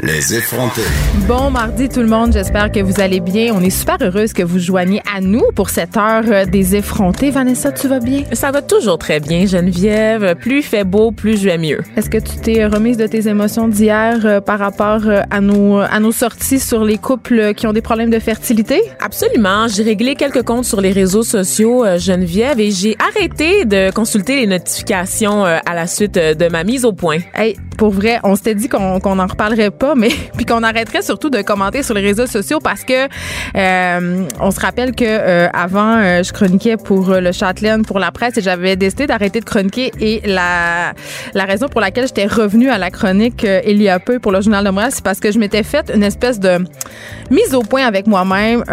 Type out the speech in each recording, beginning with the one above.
Les effrontés. Bon mardi tout le monde, j'espère que vous allez bien. On est super heureuse que vous joigniez à nous pour cette heure euh, des effrontés. Vanessa, tu vas bien? Ça va toujours très bien, Geneviève. Plus il fait beau, plus je vais mieux. Est-ce que tu t'es remise de tes émotions d'hier euh, par rapport euh, à nos, à nos sorties sur les couples qui ont des problèmes de fertilité? Absolument. J'ai réglé quelques comptes sur les réseaux sociaux, Geneviève, et j'ai arrêté de consulter les notifications à la suite de ma mise au point. Hey, pour vrai, on s'était dit qu'on qu'on en reparlerait pas, mais puis qu'on arrêterait surtout de commenter sur les réseaux sociaux parce que euh, on se rappelle que euh, avant euh, je chroniquais pour le Châtelaine pour la presse et j'avais décidé d'arrêter de chroniquer et la la raison pour laquelle j'étais revenue à la chronique il y a peu pour le journal de Montréal, c'est parce que je m'étais fait une espèce de mise au point avec moi-même.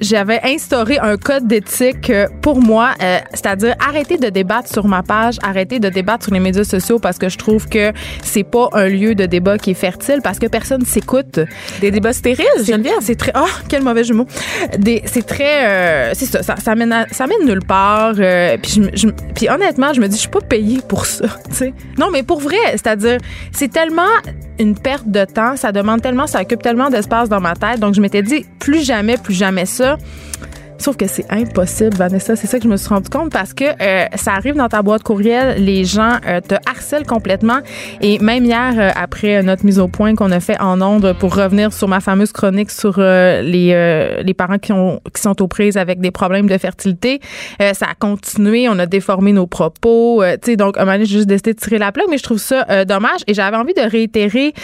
j'avais instauré un code d'éthique pour moi, c'est-à-dire arrêter de débattre sur ma page, arrêter de débattre sur les médias sociaux parce que je trouve que c'est pas un lieu de débat qui est fertile parce que s'écoute. Des débats stériles, Geneviève? C'est très... Oh, quel mauvais jumeau. C'est très... Euh, c'est ça, ça, ça, mène ça mène nulle part. Euh, puis, je, puis honnêtement, je me dis, je suis pas payée pour ça. Non, mais pour vrai, c'est-à-dire, c'est tellement une perte de temps, ça demande tellement, ça occupe tellement d'espace dans ma tête. Donc, je m'étais dit, plus jamais, plus jamais ça. Sauf que c'est impossible, Vanessa. C'est ça que je me suis rendu compte parce que euh, ça arrive dans ta boîte courriel, les gens euh, te harcèlent complètement. Et même hier, euh, après notre mise au point qu'on a fait en ondes pour revenir sur ma fameuse chronique sur les, les parents qui, ont, qui sont aux prises avec des problèmes de fertilité, ça a continué. On a déformé nos propos. tu sais, donc, un moment j'ai juste décidé de tirer la plaque, mais je trouve ça dommage. Et j'avais envie de réitérer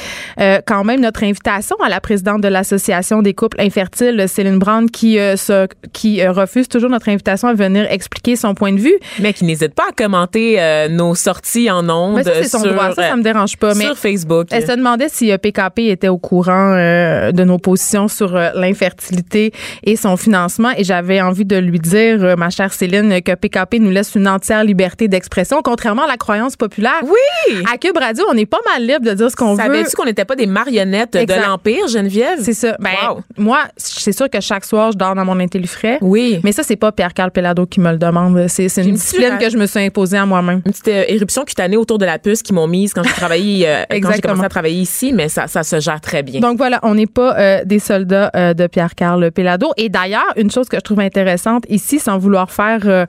quand même notre invitation à la présidente de l'Association des couples infertiles, Céline Brand, qui, se, qui qui euh, refuse toujours notre invitation à venir expliquer son point de vue. Mais qui n'hésite pas à commenter euh, nos sorties en ondes. c'est son sur, droit, ça, ça me dérange pas. Sur Facebook. Elle se demandait si PKP euh, était au courant de nos positions sur l'infertilité et son financement. Et j'avais envie de lui dire, ma chère Céline, que PKP nous laisse une entière liberté d'expression, contrairement à la croyance populaire. Oui! À Cube Radio, on n'est pas mal libre de dire ce qu'on veut. Savais-tu qu'on n'était pas des marionnettes de l'Empire, Geneviève? C'est ça. Ben, moi, c'est sûr que chaque soir, je dors dans mon intellifrais. Oui. Mais ça, c'est pas Pierre-Carl Pelado qui me le demande. C'est une discipline que je me suis imposée à moi-même. Une petite euh, éruption cutanée autour de la puce qui m'ont mise quand j'ai travaillé, euh, quand j'ai commencé à travailler ici, mais ça, ça se gère très bien. Donc voilà, on n'est pas euh, des soldats de Pierre-Carl Pelado. Et d'ailleurs, une chose que je trouve intéressante ici, sans vouloir faire,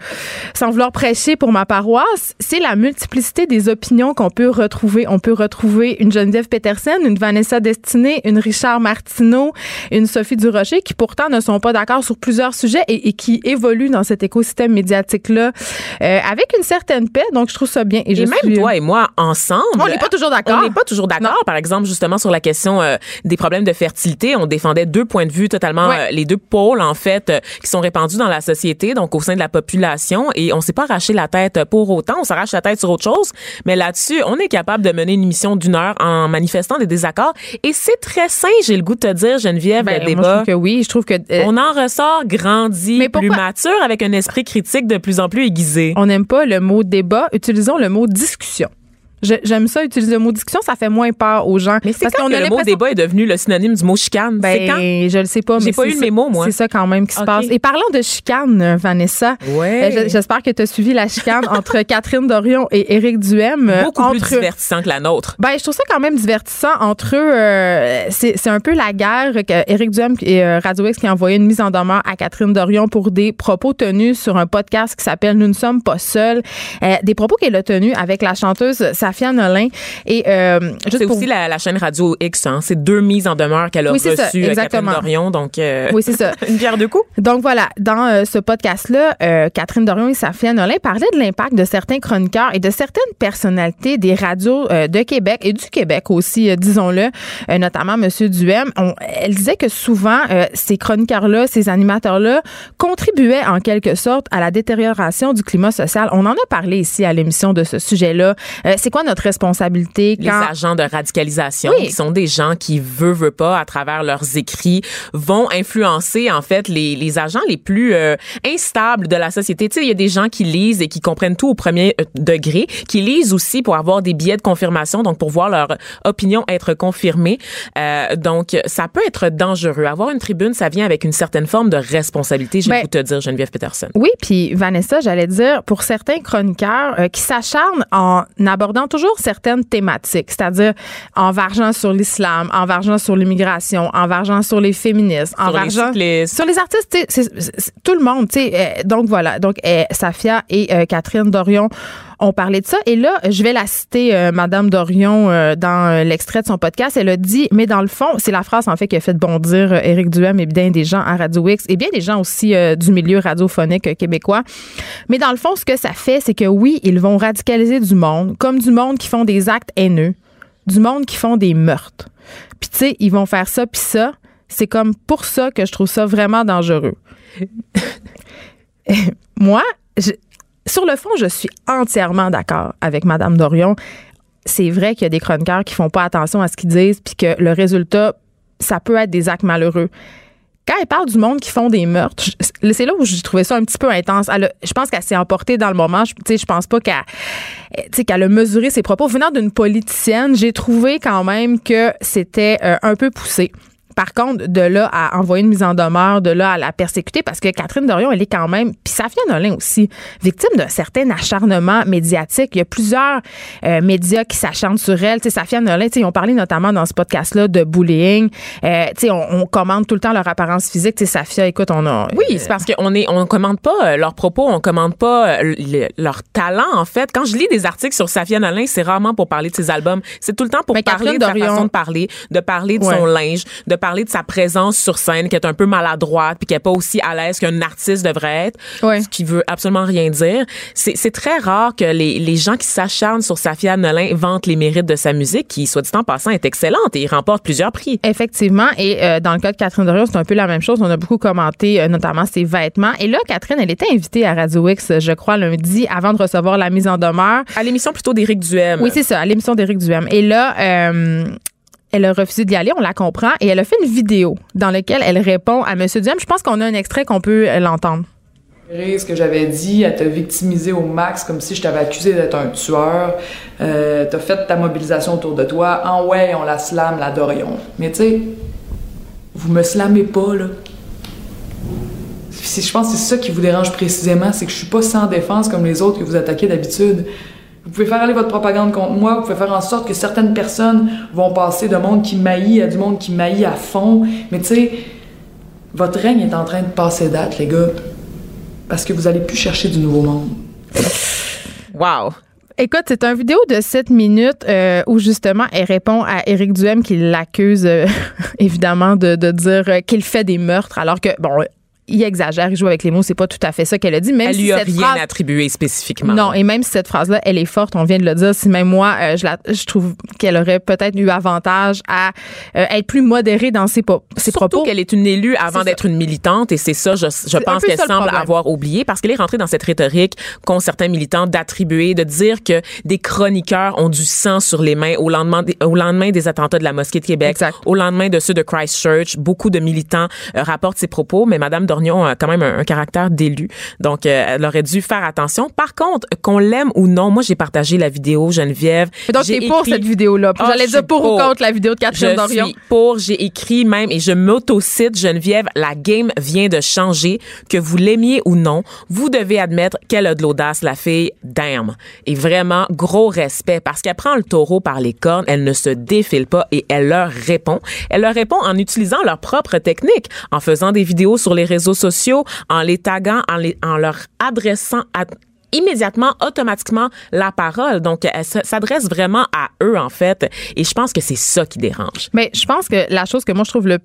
sans vouloir prêcher pour ma paroisse, c'est la multiplicité des opinions qu'on peut retrouver. On peut retrouver une Geneviève Peterson, une Vanessa Destinée, une Richard Martineau, une Sophie Durocher, qui pourtant ne sont pas d'accord sur plusieurs sujets et, qui évolue dans cet écosystème médiatique-là euh, avec une certaine paix. Donc, je trouve ça bien. Et, je même toi et moi, ensemble. On n'est pas toujours d'accord. On n'est pas toujours d'accord. Par exemple, justement, sur la question euh, des problèmes de fertilité, on défendait deux points de vue totalement, euh, les deux pôles, en fait, qui sont répandus dans la société, donc au sein de la population. Et on s'est pas arraché la tête pour autant. On s'arrache la tête sur autre chose. Mais là-dessus, on est capable de mener une émission d'une heure en manifestant des désaccords. Et c'est très sain, j'ai le goût de te dire, Geneviève, ben, le débat. Moi, je trouve que oui. Je trouve que. on en ressort grand mais plus mature, avec un esprit critique de plus en plus aiguisé. On n'aime pas le mot débat, utilisons le mot discussion. J'aime ça, utiliser le mot discussion, ça fait moins peur aux gens. Mais c'est quand que le mot débat est devenu le synonyme du mot chicane? Ben, quand? je le sais pas. J'ai pas eu mes mots, moi. C'est ça quand même qui se passe. Et parlant de chicane, Vanessa, ouais. Euh, j'espère que tu as suivi la chicane entre Catherine Dorion et Éric Duhem. Euh, Beaucoup plus divertissant que la nôtre. Ben, je trouve ça quand même divertissant entre eux. Euh, c'est un peu la guerre que Éric Duhem et Radio X qui a envoyé une mise en demeure à Catherine Dorion pour des propos tenus sur un podcast qui s'appelle Nous ne sommes pas seuls. des propos qu'elle a tenus avec la chanteuse Safia Nolin. Et euh, c'est aussi la, chaîne Radio X. Hein. C'est deux mises en demeure qu'elle a oui, reçues euh, Catherine Dorion. Donc, euh, oui, c'est ça. une pierre de coups. Donc voilà, dans ce podcast-là, Catherine Dorion et Safia Nolin parlaient de l'impact de certains chroniqueurs et de certaines personnalités des radios de Québec et du Québec aussi, disons-le, notamment M. Duhem. elle disait que souvent, ces chroniqueurs-là, ces animateurs-là contribuaient en quelque sorte à la détérioration du climat social. On en a parlé ici à l'émission de ce sujet-là. c'est quoi notre responsabilité les agents de radicalisation qui sont des gens qui veulent veut pas à travers leurs écrits vont influencer en fait les, les agents les plus euh, instables de la société. Tu sais, il y a des gens qui lisent et qui comprennent tout au premier euh, degré, qui lisent aussi pour avoir des billets de confirmation, donc pour voir leur opinion être confirmée. Euh, donc ça peut être dangereux. Avoir une tribune, ça vient avec une certaine forme de responsabilité. Je vais ben, te dire, Geneviève Peterson. Oui, puis Vanessa, j'allais dire pour certains chroniqueurs qui s'acharnent en abordant toujours certaines thématiques, c'est-à-dire en vargeant sur l'islam, en vargeant sur l'immigration, en vargeant sur les féministes, en vargeant sur les artistes, tout le monde, tu sais. Euh, donc voilà, donc euh, Safia et euh, Catherine Dorion ont parlé de ça. Et là, je vais la citer, Madame Dorion, dans l'extrait de son podcast. Elle a dit, mais dans le fond, c'est la phrase en fait qui a fait bondir Éric Duhem et bien des gens à Radio X et bien des gens aussi du milieu radiophonique québécois. Mais dans le fond, ce que ça fait, c'est que oui, ils vont radicaliser du monde, comme du monde qui font des actes haineux, du monde qui font des meurtres. Puis tu sais, ils vont faire ça puis ça. C'est comme pour ça que je trouve ça vraiment dangereux. Moi, sur le fond, je suis entièrement d'accord avec Madame Dorion. C'est vrai qu'il y a des chroniqueurs qui font pas attention à ce qu'ils disent puis que le résultat, ça peut être des actes malheureux quand elle parle du monde qui font des meurtres, c'est là où j'ai trouvé ça un petit peu intense. je pense qu'elle s'est emportée dans le moment. Je, je pense pas qu'elle qu'elle a mesuré ses propos. Venant d'une politicienne, j'ai trouvé quand même que c'était euh, un peu poussé. Par contre, de là à envoyer une mise en demeure, de là à la persécuter, parce que Catherine Dorion, elle est quand même, puis Safia Nolin aussi, victime d'un certain acharnement médiatique. Il y a plusieurs euh, médias qui s'acharnent sur elle. sais, Safia Nolin, ils ont parlé notamment dans ce podcast-là de bullying. Euh, on, on commande tout le temps leur apparence physique. sais, Safia, écoute, on a... Oui, c'est parce qu'on est, on commande pas euh, leurs propos, on commande pas euh, leur talent, en fait. Quand je lis des articles sur Safia Nolin, c'est rarement pour parler de ses albums. C'est tout le temps pour parler de sa façon de parler, de parler de son linge, de parler parler de sa présence sur scène, qui est un peu maladroite, puis qui est pas aussi à l'aise qu'un artiste devrait être, ce qui veut absolument rien dire. C'est très rare que les, les gens qui s'acharnent sur Safia Nolin vantent les mérites de sa musique, qui, soit dit en passant, est excellente et il remporte plusieurs prix. Effectivement. Et euh, dans le cas de Catherine Dorion, c'est un peu la même chose. On a beaucoup commenté, euh, notamment ses vêtements. Et là, Catherine, elle était invitée à Radio X, je crois, lundi, avant de recevoir la mise en demeure. À l'émission plutôt d'Éric Duhem. Oui, c'est ça, à l'émission d'Éric Duhem. Et là, euh, elle a refusé d'y aller, on la comprend, et elle a fait une vidéo dans laquelle elle répond à M. Duhem. Je pense qu'on a un extrait qu'on peut euh, l'entendre. Ce que j'avais dit, à te au max, comme si je t'avais accusé d'être un tueur. Euh, t'as fait ta mobilisation autour de toi. En ouais, on la slame, la Dorion. Mais tu sais, vous me slamez pas, là. Je pense que c'est ça qui vous dérange précisément, c'est que je suis pas sans défense comme les autres que vous attaquez d'habitude. Vous pouvez faire aller votre propagande contre moi, vous pouvez faire en sorte que certaines personnes vont passer de monde qui maillit à du monde qui maillit à fond. Mais tu sais, votre règne est en train de passer date, les gars. Parce que vous allez plus chercher du nouveau monde. Wow! Écoute, c'est une vidéo de 7 minutes euh, où justement elle répond à Éric Duhem qui l'accuse euh, évidemment de, de dire qu'il fait des meurtres alors que bon il exagère, il joue avec les mots, c'est pas tout à fait ça qu'elle a dit. Même elle lui a rien attribué spécifiquement. Non, et même si cette phrase-là, elle est forte, on vient de le dire. Si même moi, euh, je, la, je trouve qu'elle aurait peut-être eu avantage à euh, être plus modérée dans ses, ses Surtout propos. qu'elle est une élue avant d'être une militante, et c'est ça, je, je pense qu'elle semble avoir oublié, parce qu'elle est rentrée dans cette rhétorique qu'ont certains militants d'attribuer, de dire que des chroniqueurs ont du sang sur les mains au lendemain des, au lendemain des attentats de la mosquée de Québec, exact. au lendemain de ceux de Christchurch. Beaucoup de militants euh, rapportent ces propos, mais Madame a quand même un, caractère d'élu. Donc, euh, elle aurait dû faire attention. Par contre, qu'on l'aime ou non, moi, j'ai partagé la vidéo, Geneviève. donc, t'es pour cette vidéo-là? Oh, J'allais dire pour, ou contre la vidéo de Catherine Dorion? Je suis pour. J'ai écrit même et je m'auto-cite, Geneviève, la game vient de changer. Que vous l'aimiez ou non, vous devez admettre qu'elle a de l'audace, la fille. Damn. Et vraiment, gros respect parce qu'elle prend le taureau par les cornes. Elle ne se défile pas et elle leur répond. Elle leur répond en utilisant leur propre technique, en faisant des vidéos sur les réseaux sociaux en les taguant, en, leur adressant immédiatement, automatiquement la parole. Donc, elle s'adresse vraiment à eux, en fait. Et je pense que c'est ça qui dérange. Mais je pense que la chose que moi, je trouve le,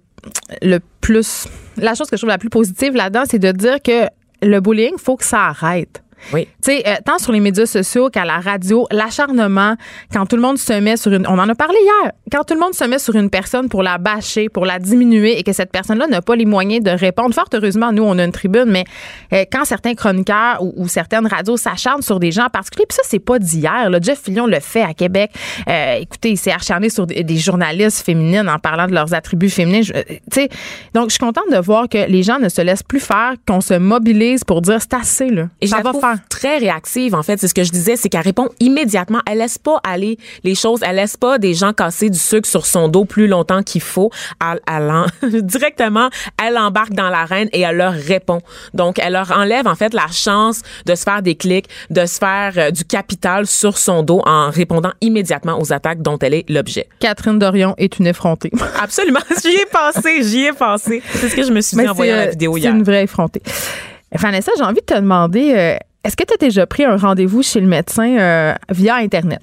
le plus... La chose que je trouve la plus positive là-dedans, c'est de dire que le bullying, faut que ça arrête. Oui. Tu sais, euh, tant sur les médias sociaux qu'à la radio, l'acharnement, quand tout le monde se met sur une. On en a parlé hier. Quand tout le monde se met sur une personne pour la bâcher, pour la diminuer et que cette personne-là n'a pas les moyens de répondre. Fort heureusement, nous, on a une tribune, mais euh, quand certains chroniqueurs ou, ou certaines radios s'acharnent sur des gens en particulier, puis ça, c'est pas d'hier. Jeff Fillion le fait à Québec. Euh, écoutez, il s'est acharné sur des, des journalistes féminines en parlant de leurs attributs féminins. Je- tu sais, donc, je suis contente de voir que les gens ne se laissent plus faire, qu'on se mobilise pour dire c'est assez, là. Et ça va trouve très réactive, en fait. C'est ce que je disais, c'est qu'elle répond immédiatement. Elle laisse pas aller les choses. Elle laisse pas des gens casser du sucre sur son dos plus longtemps qu'il faut. Elle, elle en- directement, elle embarque dans l'arène et elle leur répond. Donc, elle leur enlève, en fait, la chance de se faire des clics, de se faire euh, du capital sur son dos en répondant immédiatement aux attaques dont elle est l'objet. Catherine Dorion est une effrontée. Absolument. J'y ai pensé, j'y ai pensé. C'est ce que je me suis dit en voyant euh, la vidéo c'est hier. une vraie effrontée. Vanessa, j'ai envie de te demander, euh, est-ce que tu as déjà pris un rendez-vous chez le médecin euh, via Internet?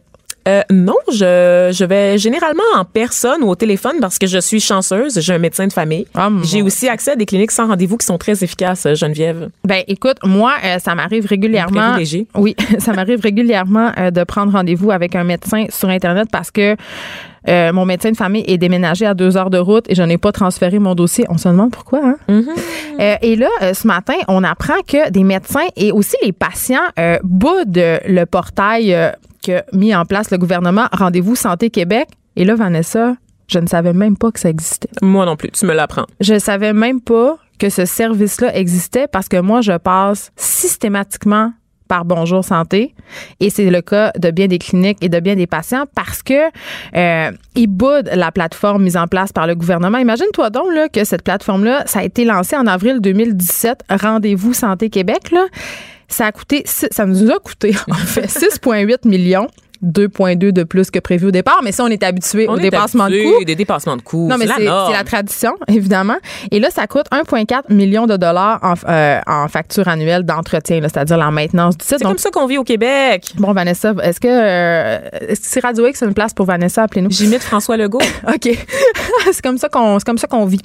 Euh, non, je, je vais généralement en personne ou au téléphone parce que je suis chanceuse. J'ai un médecin de famille. Ah, J'ai aussi accès à des cliniques sans rendez-vous qui sont très efficaces, euh, Geneviève. Ben, écoute, moi, euh, ça m'arrive régulièrement. Oui, ça m'arrive régulièrement euh, de prendre rendez-vous avec un médecin sur Internet parce que euh, mon médecin de famille est déménagé à deux heures de route et je n'ai pas transféré mon dossier. On se demande pourquoi, hein? Euh, et là, euh, ce matin, on apprend que des médecins et aussi les patients euh, boudent le portail que mis en place le gouvernement Rendez-vous Santé Québec. Et là, Vanessa, je ne savais même pas que ça existait. Moi non plus, tu me l'apprends. Je savais même pas que ce service-là existait parce que moi, je passe systématiquement par Bonjour Santé et c'est le cas de bien des cliniques et de bien des patients parce que euh, ils boudent la plateforme mise en place par le gouvernement. Imagine-toi donc que cette plateforme-là, ça a été lancé en avril 2017, Rendez-vous Santé Québec. Ça a coûté, ça nous a coûté en fait 6,8 millions. 2,2 de plus que prévu au départ, mais ça, on est habitué On au est dépassement de coûts. Des dépassements de coûts. Non, mais c'est c'est la tradition, évidemment. Et là, ça coûte 1,4 million de dollars en, euh, en facture annuelle d'entretien, c'est-à-dire la maintenance du site. C'est comme ça qu'on vit au Québec. bon, Vanessa, est-ce que, euh, c'est Radio X une place pour Vanessa? Appelez-nous. J'imite François Legault. OK. c'est comme ça qu'on c'est comme ça qu'on vit.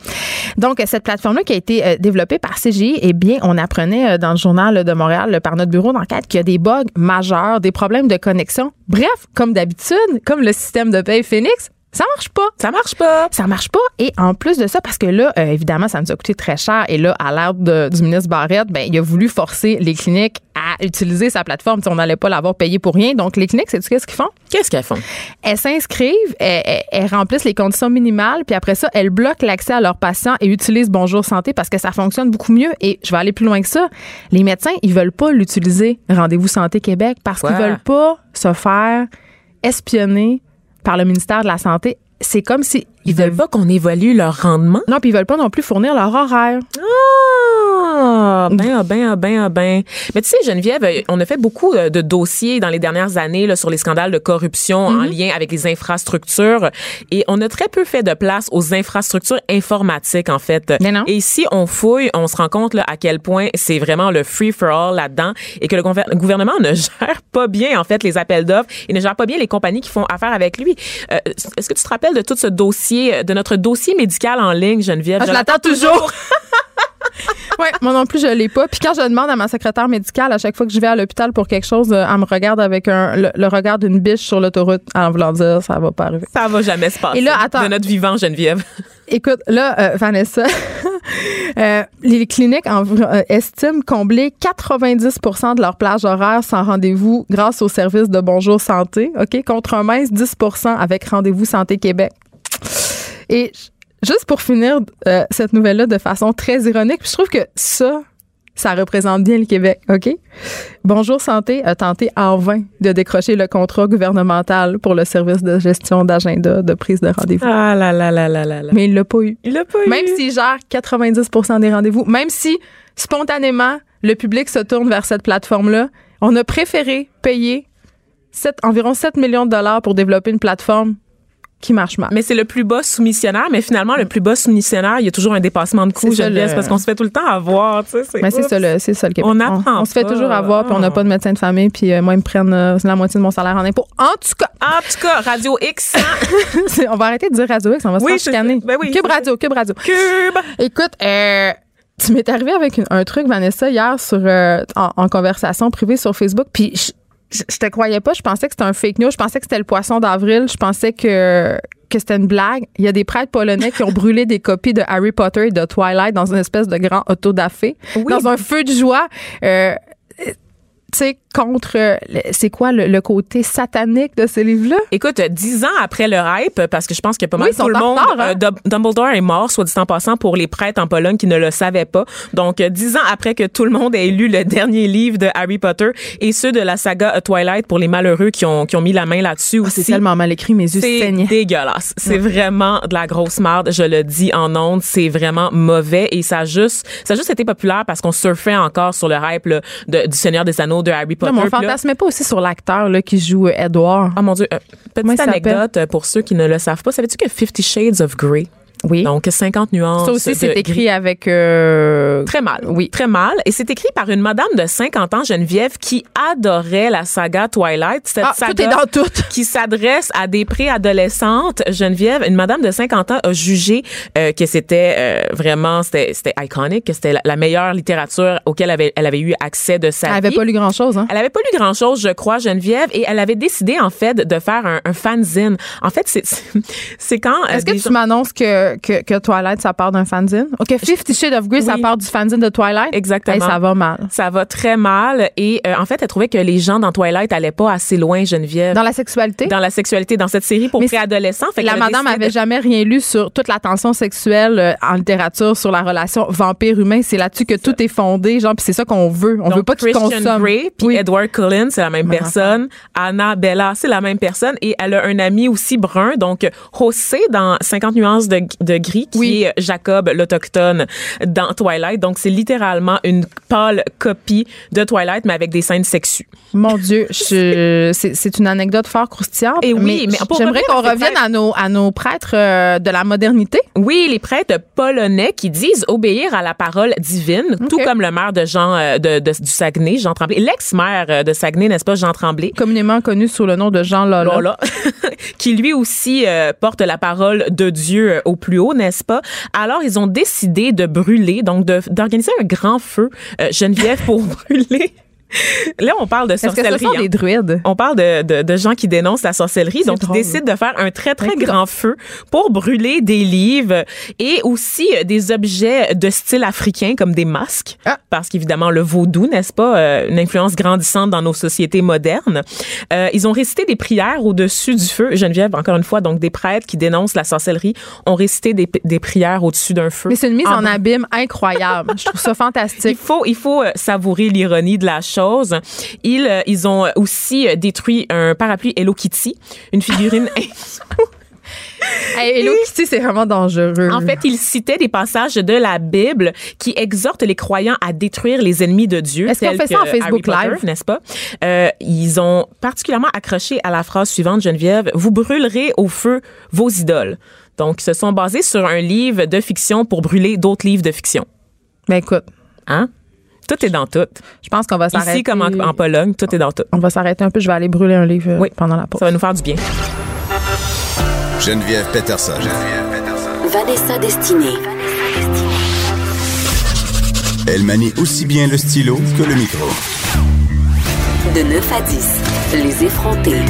Donc cette plateforme là qui a été euh, développée par CGI, eh bien on apprenait euh, dans le journal de Montréal par notre bureau d'enquête qu'il y a des bugs majeurs, des problèmes de connexion. Bref, comme d'habitude, comme le système de paye Phoenix, ça marche pas. Ça marche pas. Ça marche pas. Et en plus de ça, parce que là, euh, évidemment, ça nous a coûté très cher. Et là, à l'ère du ministre Barrette, ben, il a voulu forcer les cliniques à utiliser sa plateforme. Tu sais, on n'allait pas l'avoir payé pour rien. Donc, les cliniques, c'est qu'est-ce qu'ils font? Qu'est-ce qu'elles font? elles s'inscrivent, elles, elles- elles remplissent les conditions minimales, puis après ça, elles bloquent l'accès à leurs patients et utilisent Bonjour Santé parce que ça fonctionne beaucoup mieux. Et je vais aller plus loin que ça. Les médecins, ils veulent pas l'utiliser, Rendez-vous Santé Québec, parce qu'ils Pourquoi? veulent pas se faire espionner par le ministère de la Santé. C'est comme si Ils veulent pas qu'on évalue leur rendement? non, puis ils veulent pas non plus fournir leur horaire. Ah, ben, ah, ben, ah, ben, ah, ben. Mais tu sais, Geneviève, euh, on a fait beaucoup euh, de dossiers dans les dernières années là, sur les scandales de corruption en lien avec les infrastructures et on a très peu fait de place aux infrastructures informatiques, en fait. Mais non. Et si on fouille, on se rend compte là, à quel point c'est vraiment le free-for-all là-dedans et que le gouvernement ne gère pas bien, en fait, les appels d'offres et ne gère pas bien les compagnies qui font affaire avec lui. Euh, Est-ce que tu te rappelles de tout ce dossier, de notre dossier médical en ligne, Geneviève? Ah, je l'attends toujours. Oui, moi non plus, je l'ai pas. Puis quand je demande à ma secrétaire médicale, à chaque fois que je vais à l'hôpital pour quelque chose, euh, elle me regarde avec un, le, le regard d'une biche sur l'autoroute en voulant dire ça va pas arriver. Ça va jamais se passer. Et là, attends. De notre vivant, Geneviève. Écoute, là, euh, Vanessa, euh, les cliniques en- euh, estiment combler 90% de leur plage horaire sans rendez-vous grâce au service de Bonjour Santé, OK, contre un mince 10% avec Rendez-vous Santé Québec. Et juste pour finir euh, cette nouvelle-là de façon très ironique, puis je trouve que ça, ça représente bien le Québec, OK? Bonjour Santé a tenté en vain de décrocher le contrat gouvernemental pour le service de gestion d'agenda de prise de rendez-vous. Ah là là là là là là. Mais il l'a pas eu. il l'a pas eu. Même s'il gère 90% des rendez-vous, même si spontanément le public se tourne vers cette plateforme-là, on a préféré payer environ 7 millions de dollars pour développer une plateforme qui marche mal. Mais c'est le plus bas soumissionnaire, mais finalement, le plus bas soumissionnaire, il y a toujours un dépassement de coûts, C'est ça, le- parce qu'on se fait tout le temps avoir, tu sais. Mais c'est oups. ça, le, c'est ça le Québec. On apprend on, se fait toujours avoir, puis on n'a pas de médecin de famille, puis euh, moi, ils me prennent euh, la moitié de mon salaire en impôts. En tout cas, En tout cas, Radio X, c'est- on va arrêter de dire Radio X, on va se Oui, faire c'est chicaner. Ben oui, Cube c'est Radio, Cube Radio. Cube. Écoute, euh, tu m'es arrivé avec une- un truc, Vanessa, hier sur euh, en, en conversation privée sur Facebook, puis je, te croyais pas. Je pensais que c'était un fake news. Je pensais que c'était le poisson d'avril. Je pensais que que c'était une blague. Il y a des prêtres polonais qui ont brûlé des copies de Harry Potter et de Twilight dans une espèce de grand autodafé, Oui. dans un feu de joie. Euh, tu sais, contre, euh, c'est quoi le, le côté satanique de ces livres-là? Écoute, dix ans après le hype, parce que je pense que pas mal Oui, tout le monde, hein? euh, Dum- Dumbledore est mort, soit dit en passant, pour les prêtres en Pologne qui ne le savaient pas. Donc, euh, dix ans après que tout le monde ait lu le dernier livre de Harry Potter et ceux de la saga Twilight pour les malheureux qui ont, qui ont mis la main là-dessus C'est aussi. tellement mal écrit, mes yeux C'est saignaient. dégueulasse. C'est vraiment de la grosse marde. Je le dis en ondes. C'est vraiment mauvais et ça a juste, ça a juste été populaire parce qu'on surfait encore sur le hype là, de- du Seigneur des Anneaux de Harry Potter. Non, mais on fantasmait pas aussi sur l'acteur là, qui joue euh, Edward. Ah mon Dieu, euh, petite anecdote euh, pour ceux qui ne le savent pas. Savais-tu que Fifty Shades of Grey, Oui. donc 50 nuances Ça aussi, c'est gris. écrit avec. euh, Très mal. Oui. Très mal. Et c'est écrit par une madame de 50 ans, Geneviève, qui adorait la saga Twilight. Cette Ah, saga tout est dans tout. qui s'adresse à des préadolescentes. Geneviève, une madame de 50 ans, a jugé euh, que c'était euh, vraiment, c'était c'était iconique, que c'était la, la meilleure littérature auquel elle avait, elle avait eu accès de sa Elle avait vie. pas lu grand-chose. Hein? Elle avait pas lu grand chose, je crois, Geneviève, et elle avait décidé en fait de faire un, un fanzine. En fait, c'est c'est quand euh, Est-ce que tu gens- m'annonces que, que, que Twilight, ça part d'un fanzine? OK, Fifty Shades of Grey, ça Oui. part du fanzine de Twilight? Exactement. Hey, ça va mal. ça va très mal et euh, en fait, elle trouvait que les gens dans Twilight allaient pas assez loin, Geneviève. Dans la sexualité? dans la sexualité dans cette série pour préadolescents. Fait la madame avait de- jamais rien lu sur toute la tension sexuelle euh, en littérature sur la relation vampire-humain. C'est là-dessus que tout est fondé, genre, puis c'est ça qu'on veut. On Donc, veut pas qu'ils Christian consomment. Grey puis Oui. Edward Cullen, c'est la même Même personne. Anna Bella, c'est la même personne. Et elle a un ami aussi brun, donc José dans 50 nuances de, de gris, qui Oui. est Jacob l'autochtone dans Twilight. Donc, c'est littéralement une pâle copie de Twilight, mais avec des scènes sexues. Mon Dieu, c'est c'est une anecdote fort croustillante. Et oui, mais j'aimerais qu'on revienne à nos, à nos prêtres euh, de la modernité. Oui, les prêtres polonais qui disent obéir à la parole divine, tout comme le maire de Jean euh, de, de- du Saguenay, Jean Tremblay, l'ex-maire euh, de Saguenay, n'est-ce pas, Jean Tremblay? communément connu sous le nom de Jean Lola. Lola, qui lui aussi euh, porte la parole de Dieu au plus haut, n'est-ce pas? Alors, ils ont décidé de brûler, donc d'organiser un grand feu, euh, Geneviève, pour brûler. Là, on parle de que sorcellerie. ce sont hein. des druides? On parle de, de, de gens qui dénoncent la sorcellerie. Donc, drôle. ils décident de faire un très, très grand feu pour brûler des livres et aussi euh, des objets de style africain comme des masques. Ah. Parce qu'évidemment, le vaudou, n'est-ce pas, euh, une influence grandissante dans nos sociétés modernes. Euh, ils ont récité des prières au-dessus du feu. Geneviève, encore une fois, donc des prêtres qui dénoncent la sorcellerie ont récité des, des prières au-dessus d'un feu. Mais c'est une mise en, brûlant. abîme incroyable. Je trouve ça Il fantastique. faut, il faut savourer l'ironie de la chose. Ils, euh, ils ont aussi euh, détruit un parapluie Hello Kitty, une figurine. Hey, Hello Kitty, c'est vraiment dangereux. en fait, ils citaient des passages de la Bible qui exhortent les croyants à détruire les ennemis de Dieu. Est-ce qu'on fait ça en Facebook Potter, Live? n'est-ce pas? Euh, Ils ont particulièrement accroché à la phrase suivante, Geneviève Vous brûlerez au feu vos idoles. Donc, ils se sont basés sur un livre de fiction pour brûler d'autres livres de fiction. Ben écoute, Hein? Tout est dans tout. je pense qu'on va s'arrêter. Ici, comme en, en Pologne, tout est dans tout. On va s'arrêter un peu. Je vais aller brûler un livre euh, Oui. pendant la pause. Ça va nous faire du bien. Geneviève Peterson. Vanessa Destinée. Elle manie aussi bien le stylo que le micro. De 9 à 10. Les effrontés.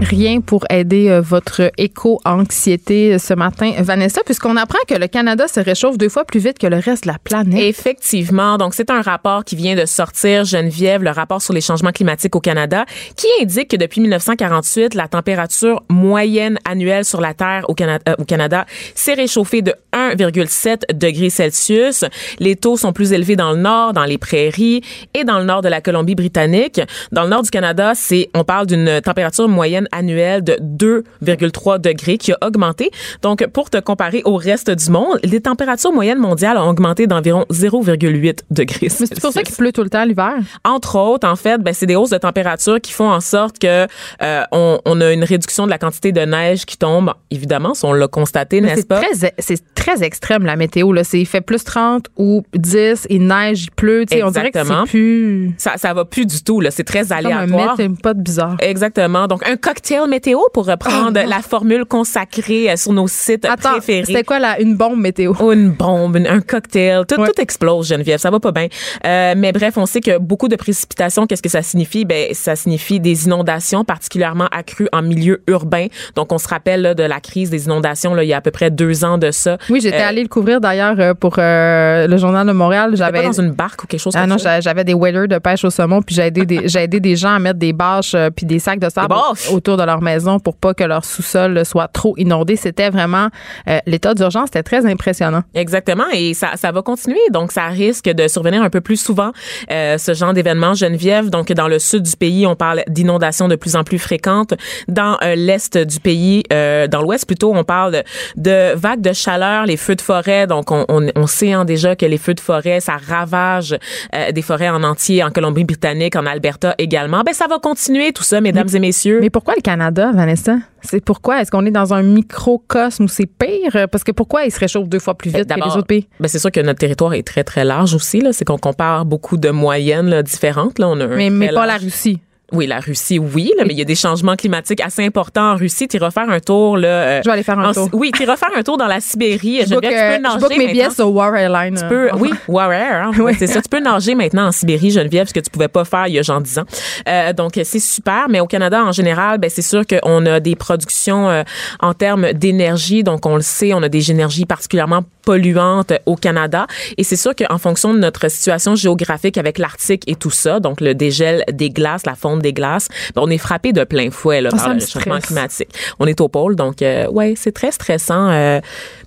Rien pour aider euh, votre éco-anxiété euh, ce matin, Vanessa, puisqu'on apprend que le Canada se réchauffe deux fois plus vite que le reste de la planète. Effectivement. Donc, c'est un rapport qui vient de sortir, Geneviève, le rapport sur les changements climatiques au Canada, qui indique que depuis 1948, la température moyenne annuelle sur la Terre au Canada, euh, Canada s'est réchauffée de 1,7 degrés Celsius. Les taux sont plus élevés dans le nord, dans les prairies et dans le nord de la Colombie-Britannique. Dans le nord du Canada, c'est, on parle d'une température moyenne annuelle de 2,3 degrés qui a augmenté. Donc, pour te comparer au reste du monde, les températures moyennes mondiales ont augmenté d'environ 0,8 degrés Mais c'est pour ça qu'il pleut tout le temps l'hiver. Entre autres, en fait, ben, c'est des hausses de température qui font en sorte que euh, on, on a une réduction de la quantité de neige qui tombe. Évidemment, on l'a constaté, Mais n'est-ce C'est pas? très, c'est très extrême, la météo. Là. C'est, il fait plus 30 ou 10, il neige, il pleut. Sais, On dirait que Exactement. c'est plus Ça, ça va plus du tout. Là, c'est très comme un aléatoire. pas de bizarre. Exactement. Donc, un cocktail cocktail météo pour reprendre Oh, la formule consacrée euh, sur nos sites Attends, préférés. c'était quoi là? Une bombe météo? Oh, une bombe, un cocktail, tout, Ouais. tout explose, Geneviève, ça va pas bien. Euh, mais bref, on sait que beaucoup de précipitations, qu'est-ce que ça signifie? Ben, ça signifie des inondations particulièrement accrues en milieu urbain. Donc, on se rappelle là, de la crise des inondations là, il y a à peu près deux ans de ça. Oui, j'étais Euh, allée le couvrir d'ailleurs euh, pour euh, le journal de Montréal. J'avais dans une barque ou quelque chose Ah comme non, j'avais des waders de pêche au saumon, puis j'ai aidé des, j'ai aidé des gens à mettre des bâches puis des sacs de sable bâches? Autour de leur maison pour pas que leur sous-sol soit trop inondé. C'était vraiment euh, l'état d'urgence, c'était très impressionnant. Exactement, et ça, ça va continuer. Donc, ça risque de survenir un peu plus souvent, euh, ce genre d'événement. Geneviève, donc dans le sud du pays, on parle d'inondations de plus en plus fréquentes. Dans euh, l'est du pays, euh, dans l'ouest plutôt, on parle de vagues de chaleur, les feux de forêt. Donc, on, on, on sait hein, déjà que les feux de forêt, ça ravage euh, des forêts en entier, en Colombie-Britannique, en Alberta également. Ben, ça va continuer tout ça, mesdames et messieurs. Mais pourquoi le Canada, Vanessa? C'est pourquoi? Est-ce qu'on est dans un microcosme où c'est pire? Parce que pourquoi il se réchauffe deux fois plus vite que les autres pays? ben c'est sûr que notre territoire est très très large aussi c'est qu'on compare beaucoup de moyennes là, différentes là, on a un Mais, mais pas la Russie. Oui, la Russie, oui, là, mais il y a des changements climatiques assez importants en Russie. Tu iras faire un tour là. euh, Je vais aller faire un en- tour. Oui, tu iras faire un tour dans la Sibérie. Je book, euh, tu peux nager je book mes billets sur War Airlines. Tu peux, oui, Warrior, hein, ouais, c'est ça. Tu peux nager maintenant en Sibérie, Geneviève, ce que tu pouvais pas faire il y a genre 10 ans. Euh, donc, c'est super. Mais au Canada, en général, ben, c'est sûr qu'on a des productions euh, en termes d'énergie. Donc, on le sait, on a des énergies particulièrement polluantes au Canada. Et c'est sûr qu'en fonction de notre situation géographique avec l'Arctique et tout ça, donc le dégel des glaces, la fonte des glaces, ben, on est frappé de plein fouet là, Ah, par le stresse. climatique. On est au pôle, donc euh, ouais, c'est très stressant. Euh,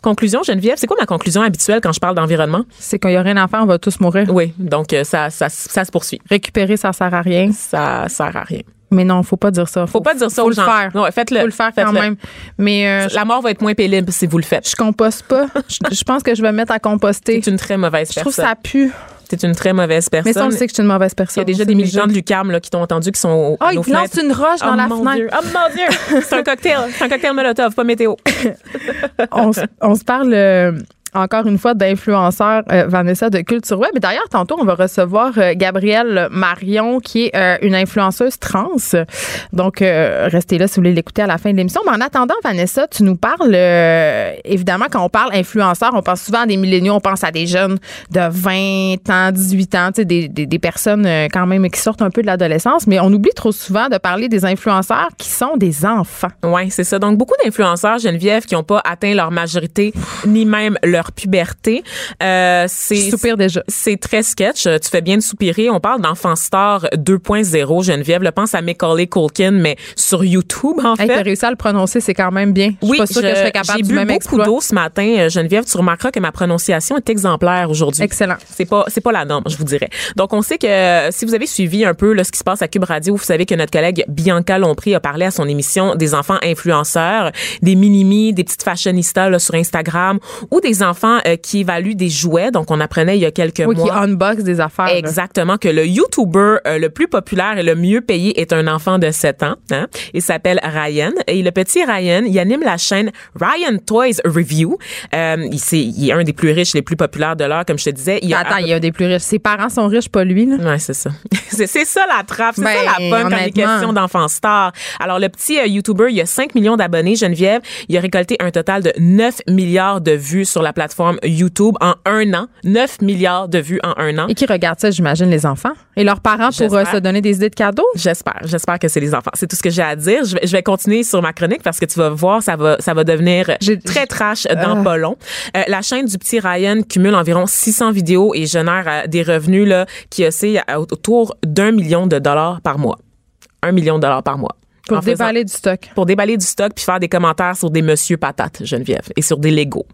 conclusion, Geneviève, c'est quoi ma conclusion habituelle quand je parle d'environnement? C'est qu'il y a rien à faire, on va tous mourir. Oui, donc euh, ça, ça, ça se poursuit. Récupérer, ça sert à rien. Ça sert à rien. Mais non, faut pas dire ça. Faut pas dire ça faut aux le gens. faire. Ouais, faites-le. Faut le faire quand même. Mais euh, La mort va être moins pénible si vous le faites. je composte pas. je, je pense que je vais me mettre à composter. T'es une très mauvaise Je trouve personne. ça pue. T'es une très mauvaise personne. Mais ça, on le sait que je suis une mauvaise Il y personne. a déjà C'est des militants l'UCAM là, qui t'ont entendu qui sont au- Ah, nos ils lancent une roche dans oh, la mon fenêtre. Dieu. Oh mon Dieu! C'est un cocktail. C'est un cocktail Molotov, pas météo. on se parle euh, encore une fois d'influenceurs, euh, Vanessa de Culture Web. Et d'ailleurs, tantôt, on va recevoir euh, Gabrielle Marion, qui est euh, une influenceuse trans. Donc, euh, restez là si vous voulez l'écouter à la fin de l'émission. Mais en attendant, Vanessa, tu nous parles, évidemment, quand on parle influenceurs, on pense souvent à des milléniaux, on pense à des jeunes de 20 ans, 18 ans, tu sais, des, des, des personnes quand même qui sortent un peu de l'adolescence. Mais on oublie trop souvent de parler des influenceurs qui sont des enfants. Oui, c'est ça. Donc, beaucoup d'influenceurs, Geneviève, qui n'ont pas atteint leur majorité ni même leur puberté. Euh, c'est soupire déjà. C'est très sketch. Tu fais bien de soupirer. On parle d'enfant star 2.0, Geneviève. Le pense à Macaulay Culkin, mais sur YouTube, en Hey, fait. t'as réussi à le prononcer, c'est quand même bien. Je suis pas sûre que je serais capable j'ai bu même beaucoup d'eau ce matin, euh, Geneviève. Tu remarqueras que ma prononciation est exemplaire aujourd'hui. Excellent. C'est pas c'est pas la norme, je vous dirais. Donc on sait que euh, si vous avez suivi un peu là, ce qui se passe à Cube Radio, vous savez que notre collègue Bianca Lompré a parlé à son émission des enfants influenceurs, des minimis, des petites fashionistas là, sur Instagram ou des enfants euh, qui évaluent des jouets. Donc on apprenait il y a quelques Oui, qui mois. unbox des affaires. là. Exactement, que le YouTuber euh, le plus populaire et le mieux payé est un enfant de 7 ans. Hein? Il s'appelle Ryan. Et le petit Ryan, il anime la chaîne Ryan Toys Review. Euh, il, c'est- il est un des plus riches, les plus populaires de l'heure, comme je te disais. Il a Attends, il y a des plus riches. Ses parents sont riches, pas lui. Là. Ouais, c'est ça. c'est ça la trappe, c'est Ben, ça la bonne quand il est question d'enfants stars. Alors le petit YouTuber, il a 5 millions d'abonnés, Geneviève, il a récolté un total de 9 milliards de vues sur la plateforme YouTube en un an. 9 milliards de vues en un an. Et qui regardent ça, j'imagine, les enfants? Et leurs parents pour euh, se donner des idées de cadeaux? J'espère, j'espère que c'est les enfants. C'est tout ce que j'ai à dire. Je vais, je vais continuer sur ma chronique parce que tu vas voir, ça va, ça va devenir très trash dans Ah. pas long. Euh, la chaîne du petit Ryan cumule environ 600 vidéos et génère euh, des revenus là qui oscillent autour d'un million de dollars par mois. Un million de dollars par mois. Pour En faisant- déballer du stock. pour déballer du stock puis faire des commentaires sur des monsieur patates, Geneviève, et sur des Legos.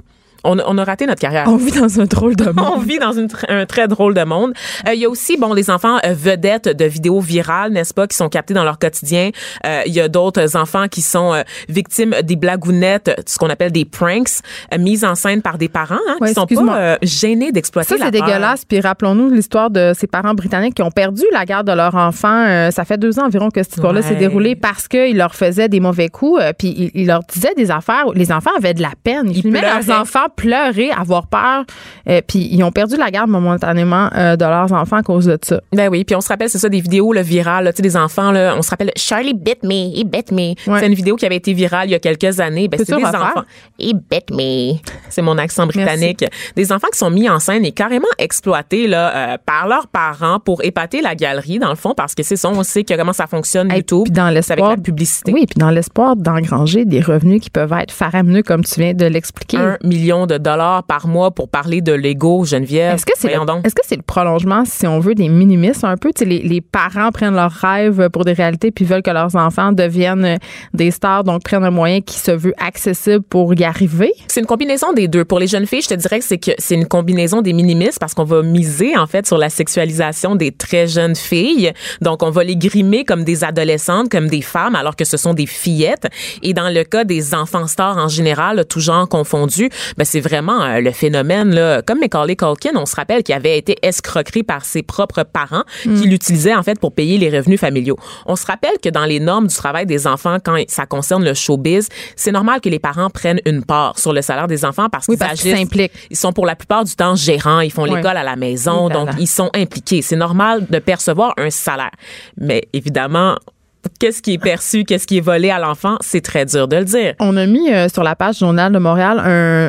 On, a- on a raté notre carrière. On vit dans un drôle de On monde. vit dans une un très drôle de monde. Euh, Il y a aussi bon les enfants euh, vedettes de vidéos virales, n'est-ce pas, qui sont captés dans leur quotidien. Euh, Il y a d'autres enfants qui sont victimes des blagounettes, ce qu'on appelle des pranks, mises en scène par des parents hein, Ouais, qui sont pas gênés d'exploiter Ça, c'est dégueulasse. Puis rappelons-nous l'histoire de ces parents britanniques qui ont perdu la garde de leur enfant. Euh, ça fait deux ans environ que cette histoire-là Ouais. s'est déroulée parce qu'ils leur faisaient des mauvais coups. euh, puis ils, ils leur disaient des affaires. où Les enfants avaient de la peine. Ils, Ils filmaient leurs pleuraient. Enfants pleurer, avoir peur. Euh, puis ils ont perdu la garde momentanément euh, de leurs enfants à cause de ça. Ben oui, puis on se rappelle, c'est ça, des vidéos le virales, là, tu sais, des enfants, là, on se rappelle, Charlie bit me, he bit me. Ouais. C'est une vidéo qui avait été virale il y a quelques années. Ben, c'est des enfants. He bit me. C'est mon accent britannique. Des enfants qui sont mis en scène et carrément exploités là, euh, par leurs parents pour épater la galerie, dans le fond, parce que c'est ça, on sait que comment ça fonctionne, Hey, YouTube. puis dans c'est l'espoir avec la publicité. Oui, puis dans l'espoir d'engranger des revenus qui peuvent être faramineux, comme tu viens de l'expliquer. Un million de dollars par mois pour parler de Lego, Geneviève. Est-ce que c'est le, donc. est-ce que c'est le prolongement, si on veut, des minimistes un peu? Tu sais, les, les parents prennent leurs rêves pour des réalités puis veulent que leurs enfants deviennent des stars, donc prennent un moyen qui se veut accessible pour y arriver? C'est une combinaison des deux. Pour les jeunes filles, je te dirais que c'est que c'est une combinaison des minimistes parce qu'on va miser en fait sur la sexualisation des très jeunes filles. Donc on va les grimer comme des adolescentes, comme des femmes alors que ce sont des fillettes. Et dans le cas des enfants stars en général, tout genre confondu, ben c'est vraiment euh, le phénomène là, comme Macaulay Culkin, on se rappelle qu'il avait été escroqué par ses propres parents qui l'utilisaient en fait pour payer les revenus familiaux. On se rappelle que dans les normes du travail des enfants quand ça concerne le showbiz, c'est normal que les parents prennent une part sur le salaire des enfants parce Oui, qu'ils agissent ils sont pour la plupart du temps gérants, ils font Oui. l'école à la maison, Oui, donc ils sont impliqués. C'est normal de percevoir un salaire. Mais évidemment, qu'est-ce qui est perçu, qu'est-ce qui est volé à l'enfant, c'est très dur de le dire. On a mis euh, sur la page Journal de Montréal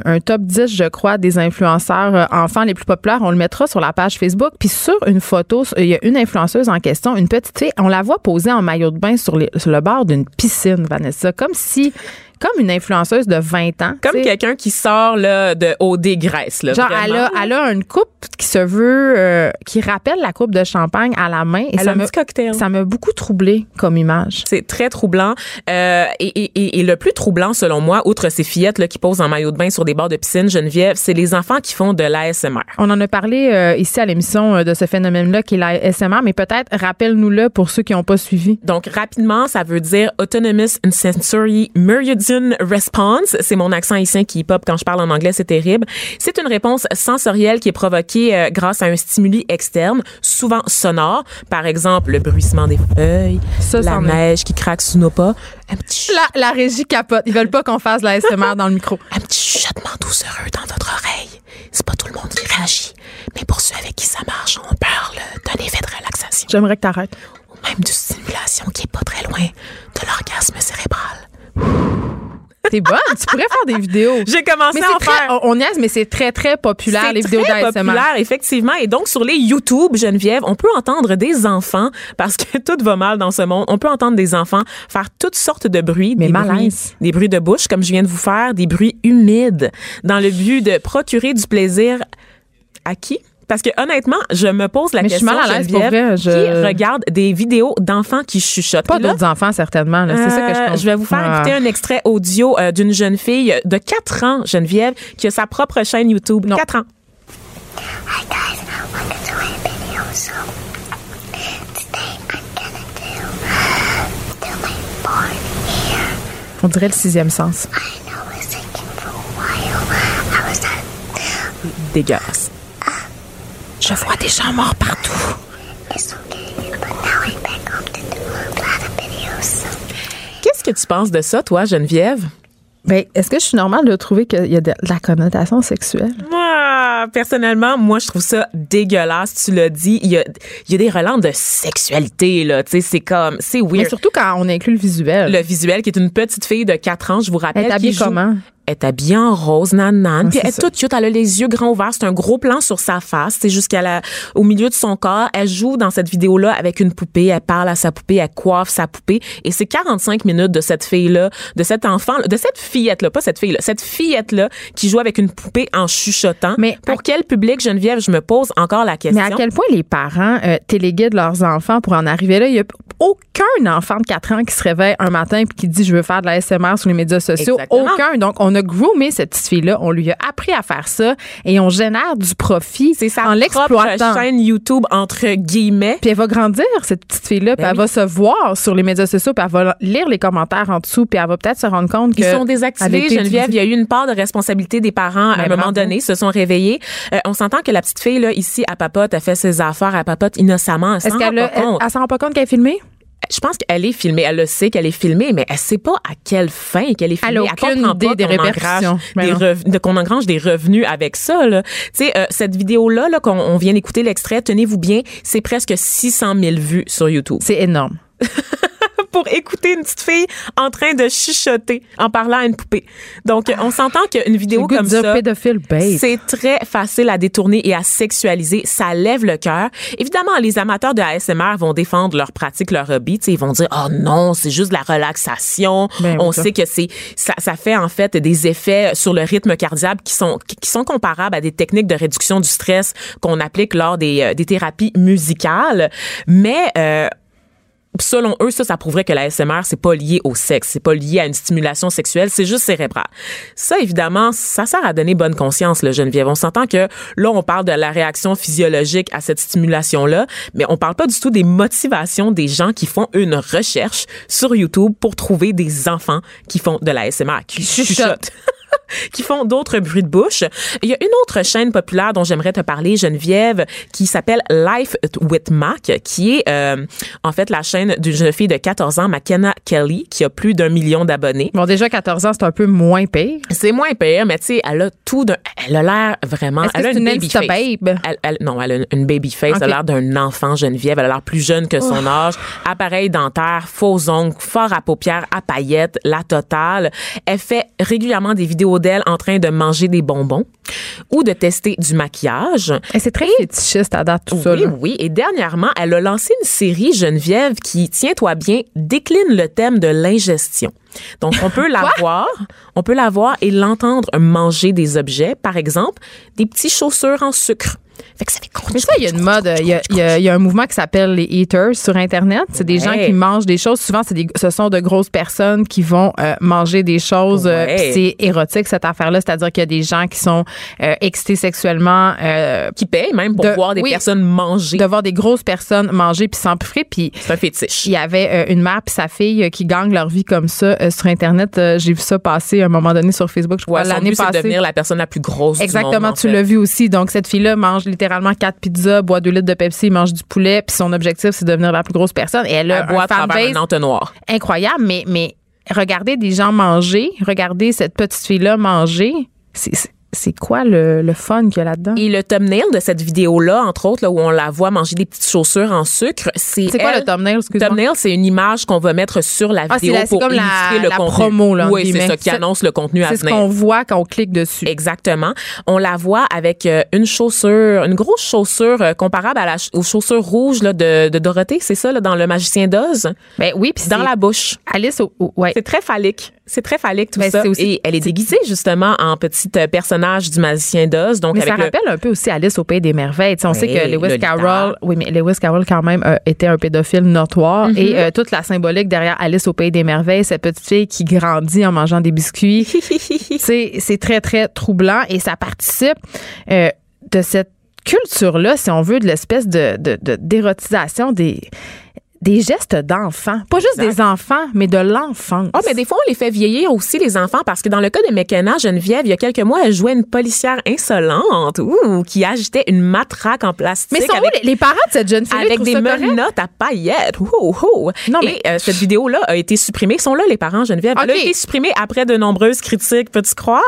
un, top 10, je crois, des influenceurs euh, enfants les plus populaires. On le mettra sur la page Facebook. Puis sur une photo, il y a une influenceuse en question, une petite fille. On la voit poser en maillot de bain sur le bord d'une piscine, Vanessa, comme si, comme une influenceuse de 20 ans. Comme quelqu'un qui sort là, de OD Grèce. Là, Genre, elle a, elle a une coupe qui se veut, euh, qui rappelle la coupe de champagne à la main. Et Elle ça a un petit cocktail. Ça m'a beaucoup troublé comme image. C'est très troublant. Euh, et, et- et- et le plus troublant, selon moi, outre ces fillettes là, qui posent en maillot de bain sur des bords de piscine, Geneviève, c'est les enfants qui font de l'ASMR. On en a parlé euh, ici à l'émission euh, de ce phénomène-là qui est la SMR, mais peut-être rappelle-nous-le pour ceux qui n'ont pas suivi. Donc, rapidement, ça veut dire Autonomous and Sensory Meridian Response. C'est mon accent ici qui pop quand je parle en anglais, c'est terrible. C'est une réponse sensorielle qui est provoquée euh, grâce à un stimuli externe, souvent sonore. Par exemple, le bruissement des feuilles, Ça, la est. neige qui craque sous nos pas, un petit, La, la régie capote. Ils veulent pas qu'on fasse de la SMR dans le micro. un petit chuchotement doucereux dans votre oreille. C'est pas tout le monde qui réagit, mais pour ceux avec qui ça marche, on parle d'un effet de relaxation. J'aimerais que t'arrêtes. ou même de stimulation qui est pas très loin de l'orgasme cérébral. T'es bonne. tu pourrais faire des vidéos. J'ai commencé Mais à en c'est très, faire. on, on niaise, mais c'est très, très populaire, C'est les vidéos très d'ASMR. populaire, effectivement. Et donc, sur les YouTube, Geneviève, on peut entendre des enfants, parce que tout va mal dans ce monde, on peut entendre des enfants faire toutes sortes de bruits. Mais des malaise. bruits, des bruits de bouche, comme je viens de vous faire, des bruits humides, dans le but de procurer du plaisir à qui? Parce que honnêtement, je me pose la Mais je suis question, mal à l'aise, Geneviève, pour vrai, je- qui regarde des vidéos d'enfants qui chuchotent? Pas d'autres enfants, certainement. là. C'est ça que je euh, pense. je vais vous faire Ah. écouter un extrait audio euh, d'une jeune fille de 4 ans, Geneviève, qui a sa propre chaîne YouTube. Non. 4 ans. Hi guys, welcome to my video. So today I'm gonna do do my board here. On dirait le sixième sens. I know I was thinking for a while. I was at Dégueulasse. Je vois des gens morts partout. Qu'est-ce que tu penses de ça, toi, Geneviève? Ben, est-ce que je suis normale de trouver qu'il y a de la connotation sexuelle? Moi, personnellement, moi, je trouve ça dégueulasse. Tu l'as dit. Il y a, il y a des relents de sexualité, là. Tu sais, c'est comme, c'est Mais weird. surtout quand on inclut le visuel. Le visuel, qui est une petite fille de 4 ans, je vous rappelle. Elle est habillée comment? Elle est habillée en rose. Ah, puis elle est toute cute. Elle a les yeux grands ouverts. C'est un gros plan sur sa face. C'est jusqu'à la, au milieu de son corps. Elle joue dans cette vidéo-là avec une poupée. Elle parle à sa poupée. Elle coiffe sa poupée. Et c'est 45 minutes de cette fille-là, de cet enfant, de cette fillette-là, pas cette fille-là, cette fillette-là qui joue avec une poupée en chuchotant. Mais pour à- quel public, Geneviève, je me pose encore la question. Mais à quel point les parents euh, téléguident leurs enfants pour en arriver là? Il n'y a aucun enfant de 4 ans qui se réveille un matin et qui dit je veux faire de la SMR sur les médias sociaux. Exactement. Aucun. Donc, on a groomé cette petite fille-là. On lui a appris à faire ça et on génère du profit c'est sa en l'exploitant. chaîne YouTube, entre guillemets. Puis elle va grandir, cette petite fille-là, puis Ben elle oui. va se voir sur les médias sociaux, puis elle va lire les commentaires en dessous, puis elle va peut-être se rendre compte que... Ils sont a désactivés, Geneviève. Il y a eu une part de responsabilité des parents à Ben, un moment donné, se sont réveillés. Euh, on s'entend que la petite fille, là, ici, à papote, a fait ses affaires, à papote innocemment. Elle Est-ce qu'elle a- elle, elle s'en rend pas compte qu'elle est filmée? Je pense qu'elle est filmée. Elle le sait qu'elle est filmée, mais elle sait pas à quelle fin qu'elle est Elle filmée. Elle aucune comprend pas idée des répercussions. Ben qu'on engrange des revenus avec ça. Là. Tu sais, euh, cette vidéo-là, là, qu'on on vient d'écouter l'extrait, tenez-vous bien, c'est presque 600 000 vues sur YouTube. C'est énorme. pour écouter une petite fille en train de chuchoter en parlant à une poupée. Donc, on s'entend qu'une vidéo comme ça, c'est très facile à détourner et à sexualiser. Ça lève le cœur. Évidemment, les amateurs de ASMR vont défendre leur pratique, leur hobby. Ils vont dire, oh non, c'est juste de la relaxation. Ben On ça. sait que c'est ça, ça fait en fait des effets sur le rythme cardiaque qui sont qui sont comparables à des techniques de réduction du stress qu'on applique lors des, euh, des thérapies musicales. Mais euh, selon eux, ça, ça prouverait que la SMR, c'est pas lié au sexe, c'est pas lié à une stimulation sexuelle, c'est juste cérébral. Ça, évidemment, ça sert à donner bonne conscience, le Geneviève. On s'entend que là, on parle de la réaction physiologique à cette stimulation-là, mais on parle pas du tout des motivations des gens qui font une recherche sur YouTube pour trouver des enfants qui font de la SMR, qui chuchotent. Qui font d'autres bruits de bouche. Il y a une autre chaîne populaire dont j'aimerais te parler, Geneviève, qui s'appelle Life with Mac, qui est euh, en fait la chaîne d'une jeune fille de 14 ans, McKenna Kelly, qui a plus d'un million d'abonnés. Bon, déjà, 14 ans, c'est un peu moins pire. C'est moins pire, mais tu sais, elle a tout d'un... Elle a l'air vraiment... Est-ce que elle a c'est une baby Insta face. babe? Elle, elle- non, elle a une baby face. Elle a l'air d'un enfant Geneviève. Elle a l'air plus jeune que son âge. Appareil dentaire, faux ongles, fort à paupières, à paillettes, la totale. Elle fait régulièrement des vidéos d'elle en train de manger des bonbons ou de tester du maquillage. Et c'est très fétichiste à date, tout ça. Oui, oui. Et dernièrement, elle a lancé une série Geneviève qui, tiens-toi bien, décline le thème de l'ingestion. Donc, on peut la voir, on peut la voir et l'entendre manger des objets, par exemple, des petits chaussures en sucre. Fait que ça fait Mais ça, il y a une mode. Il y a, il y a- il y a un mouvement qui s'appelle les eaters sur Internet. C'est des gens qui mangent des choses. Souvent, c'est des, ce sont de grosses personnes qui vont euh, manger des choses. euh, Ouais. c'est érotique, cette affaire-là. C'est-à-dire qu'il y a des gens qui sont euh, excités sexuellement. euh, qui payent même pour de- voir des oui. personnes manger. de voir des grosses personnes manger puis s'empiffrer. Puis C'est un fétiche. il y avait euh, une mère puis sa fille euh, qui gagnent leur vie comme ça euh, sur Internet. J'ai vu ça passer à un moment donné sur Facebook, je crois, Ouais, l'année passée. devenir la personne la plus grosse Exactement, du monde. tu l'as vu aussi. Donc, cette fille-là mange littéralement quatre pizzas, boit deux litres de Pepsi, mange du poulet, puis son objectif, c'est de devenir la plus grosse personne. Et elle a un fanbase un entonnoir. incroyable, mais, mais regardez des gens manger, regardez cette petite fille-là manger, c'est- c'est quoi le, le fun qu'il y a là-dedans? Et le thumbnail de cette vidéo-là, entre autres, là, où on la voit manger des petites chaussures en sucre, c'est C'est quoi elle- le thumbnail? Thumbnail, c'est une image qu'on va mettre sur la Ah, vidéo pour comme la- illustrer le la contenu. promo, là, Oui, c'est ça qui annonce le contenu à C'est ce venir. qu'on voit quand on clique dessus. Exactement. On la voit avec euh, une chaussure, une grosse chaussure euh, comparable à la, ch- aux chaussures rouges là, de, de Dorothée, c'est ça, là, dans Le Magicien d'Oz, Ben oui, puis dans la bouche. Alice, au- ouais. C'est très phallique. C'est très phallique tout Ben, ça. aussi- Et elle est déguisée justement en petite euh, personnage du Magicien d'Oz. Donc Mais ça le- rappelle un peu aussi Alice au Pays des Merveilles. On sait que Lewis Lolita. Carroll, oui, mais Lewis Carroll quand même euh, était un pédophile notoire Mm-hmm. et euh, toute la symbolique derrière Alice au Pays des Merveilles, cette petite fille qui grandit en mangeant des biscuits, c'est c'est très très troublant et ça participe euh, de cette culture là, si on veut, de l'espèce de de- de- d'érotisation des des gestes d'enfants, pas juste Exact. des enfants, mais de l'enfance. Ah, mais des fois, on les fait vieillir aussi, les enfants, parce que dans le cas de McKenna, Geneviève, il y a quelques mois, elle jouait une policière insolente, ouh, qui agitait une matraque en plastique. mais sont où avec, les, les parents de cette jeune fille avec des menottes à paillettes. Ouh, ouh. Non, Et mais- euh, cette vidéo-là a été supprimée. Ils sont là, les parents, Geneviève? Elle a été supprimée après de nombreuses critiques, peux-tu croire?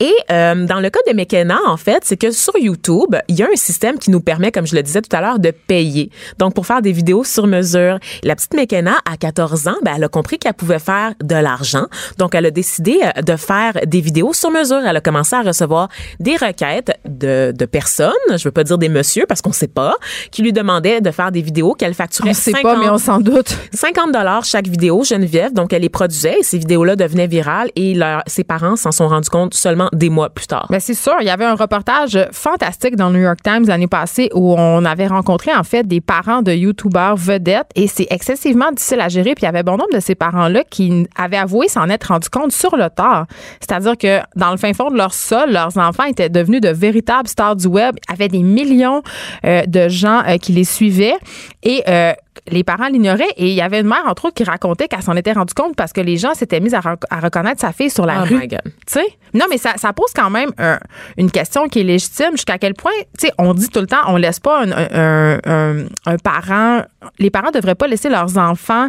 Et euh, dans le cas de McKenna, en fait, c'est que sur YouTube, il y a un système qui nous permet, comme je le disais tout à l'heure, de payer. Donc, pour faire des vidéos sur mesure. La petite McKenna, à 14 ans, ben, elle a compris qu'elle pouvait faire de l'argent. Donc, elle a décidé euh, de faire des vidéos sur mesure. Elle a commencé à recevoir des requêtes de, de personnes, je veux pas dire des messieurs parce qu'on sait pas, qui lui demandaient de faire des vidéos qu'elle facturait On sait 50 pas, mais on s'en doute. 50 dollars chaque vidéo, Geneviève. Donc, elle les produisait et ces vidéos-là devenaient virales et leur- ses parents s'en sont rendus compte seulement des mois plus tard. Ben c'est sûr, il y avait un reportage fantastique dans le New York Times l'année passée où on avait rencontré en fait des parents de youtubeurs vedettes et c'est excessivement difficile à gérer puis il y avait bon nombre de ces parents-là qui avaient avoué s'en être rendu compte sur le tard. C'est-à-dire que dans le fin fond de leur sol, leurs enfants étaient devenus de véritables stars du web, avaient des millions euh, de gens euh, qui les suivaient et euh, les parents l'ignoraient et il y avait une mère entre autres qui racontait qu'elle s'en était rendue compte parce que les gens s'étaient mis à, rec- à reconnaître sa fille sur la Oh rue. Tu sais? Non, mais ça, ça pose quand même un- une question qui est légitime. Jusqu'à quel point, tu sais, on dit tout le temps, on laisse pas un, un- un- un parent. Les parents de devraient pas laisser leurs enfants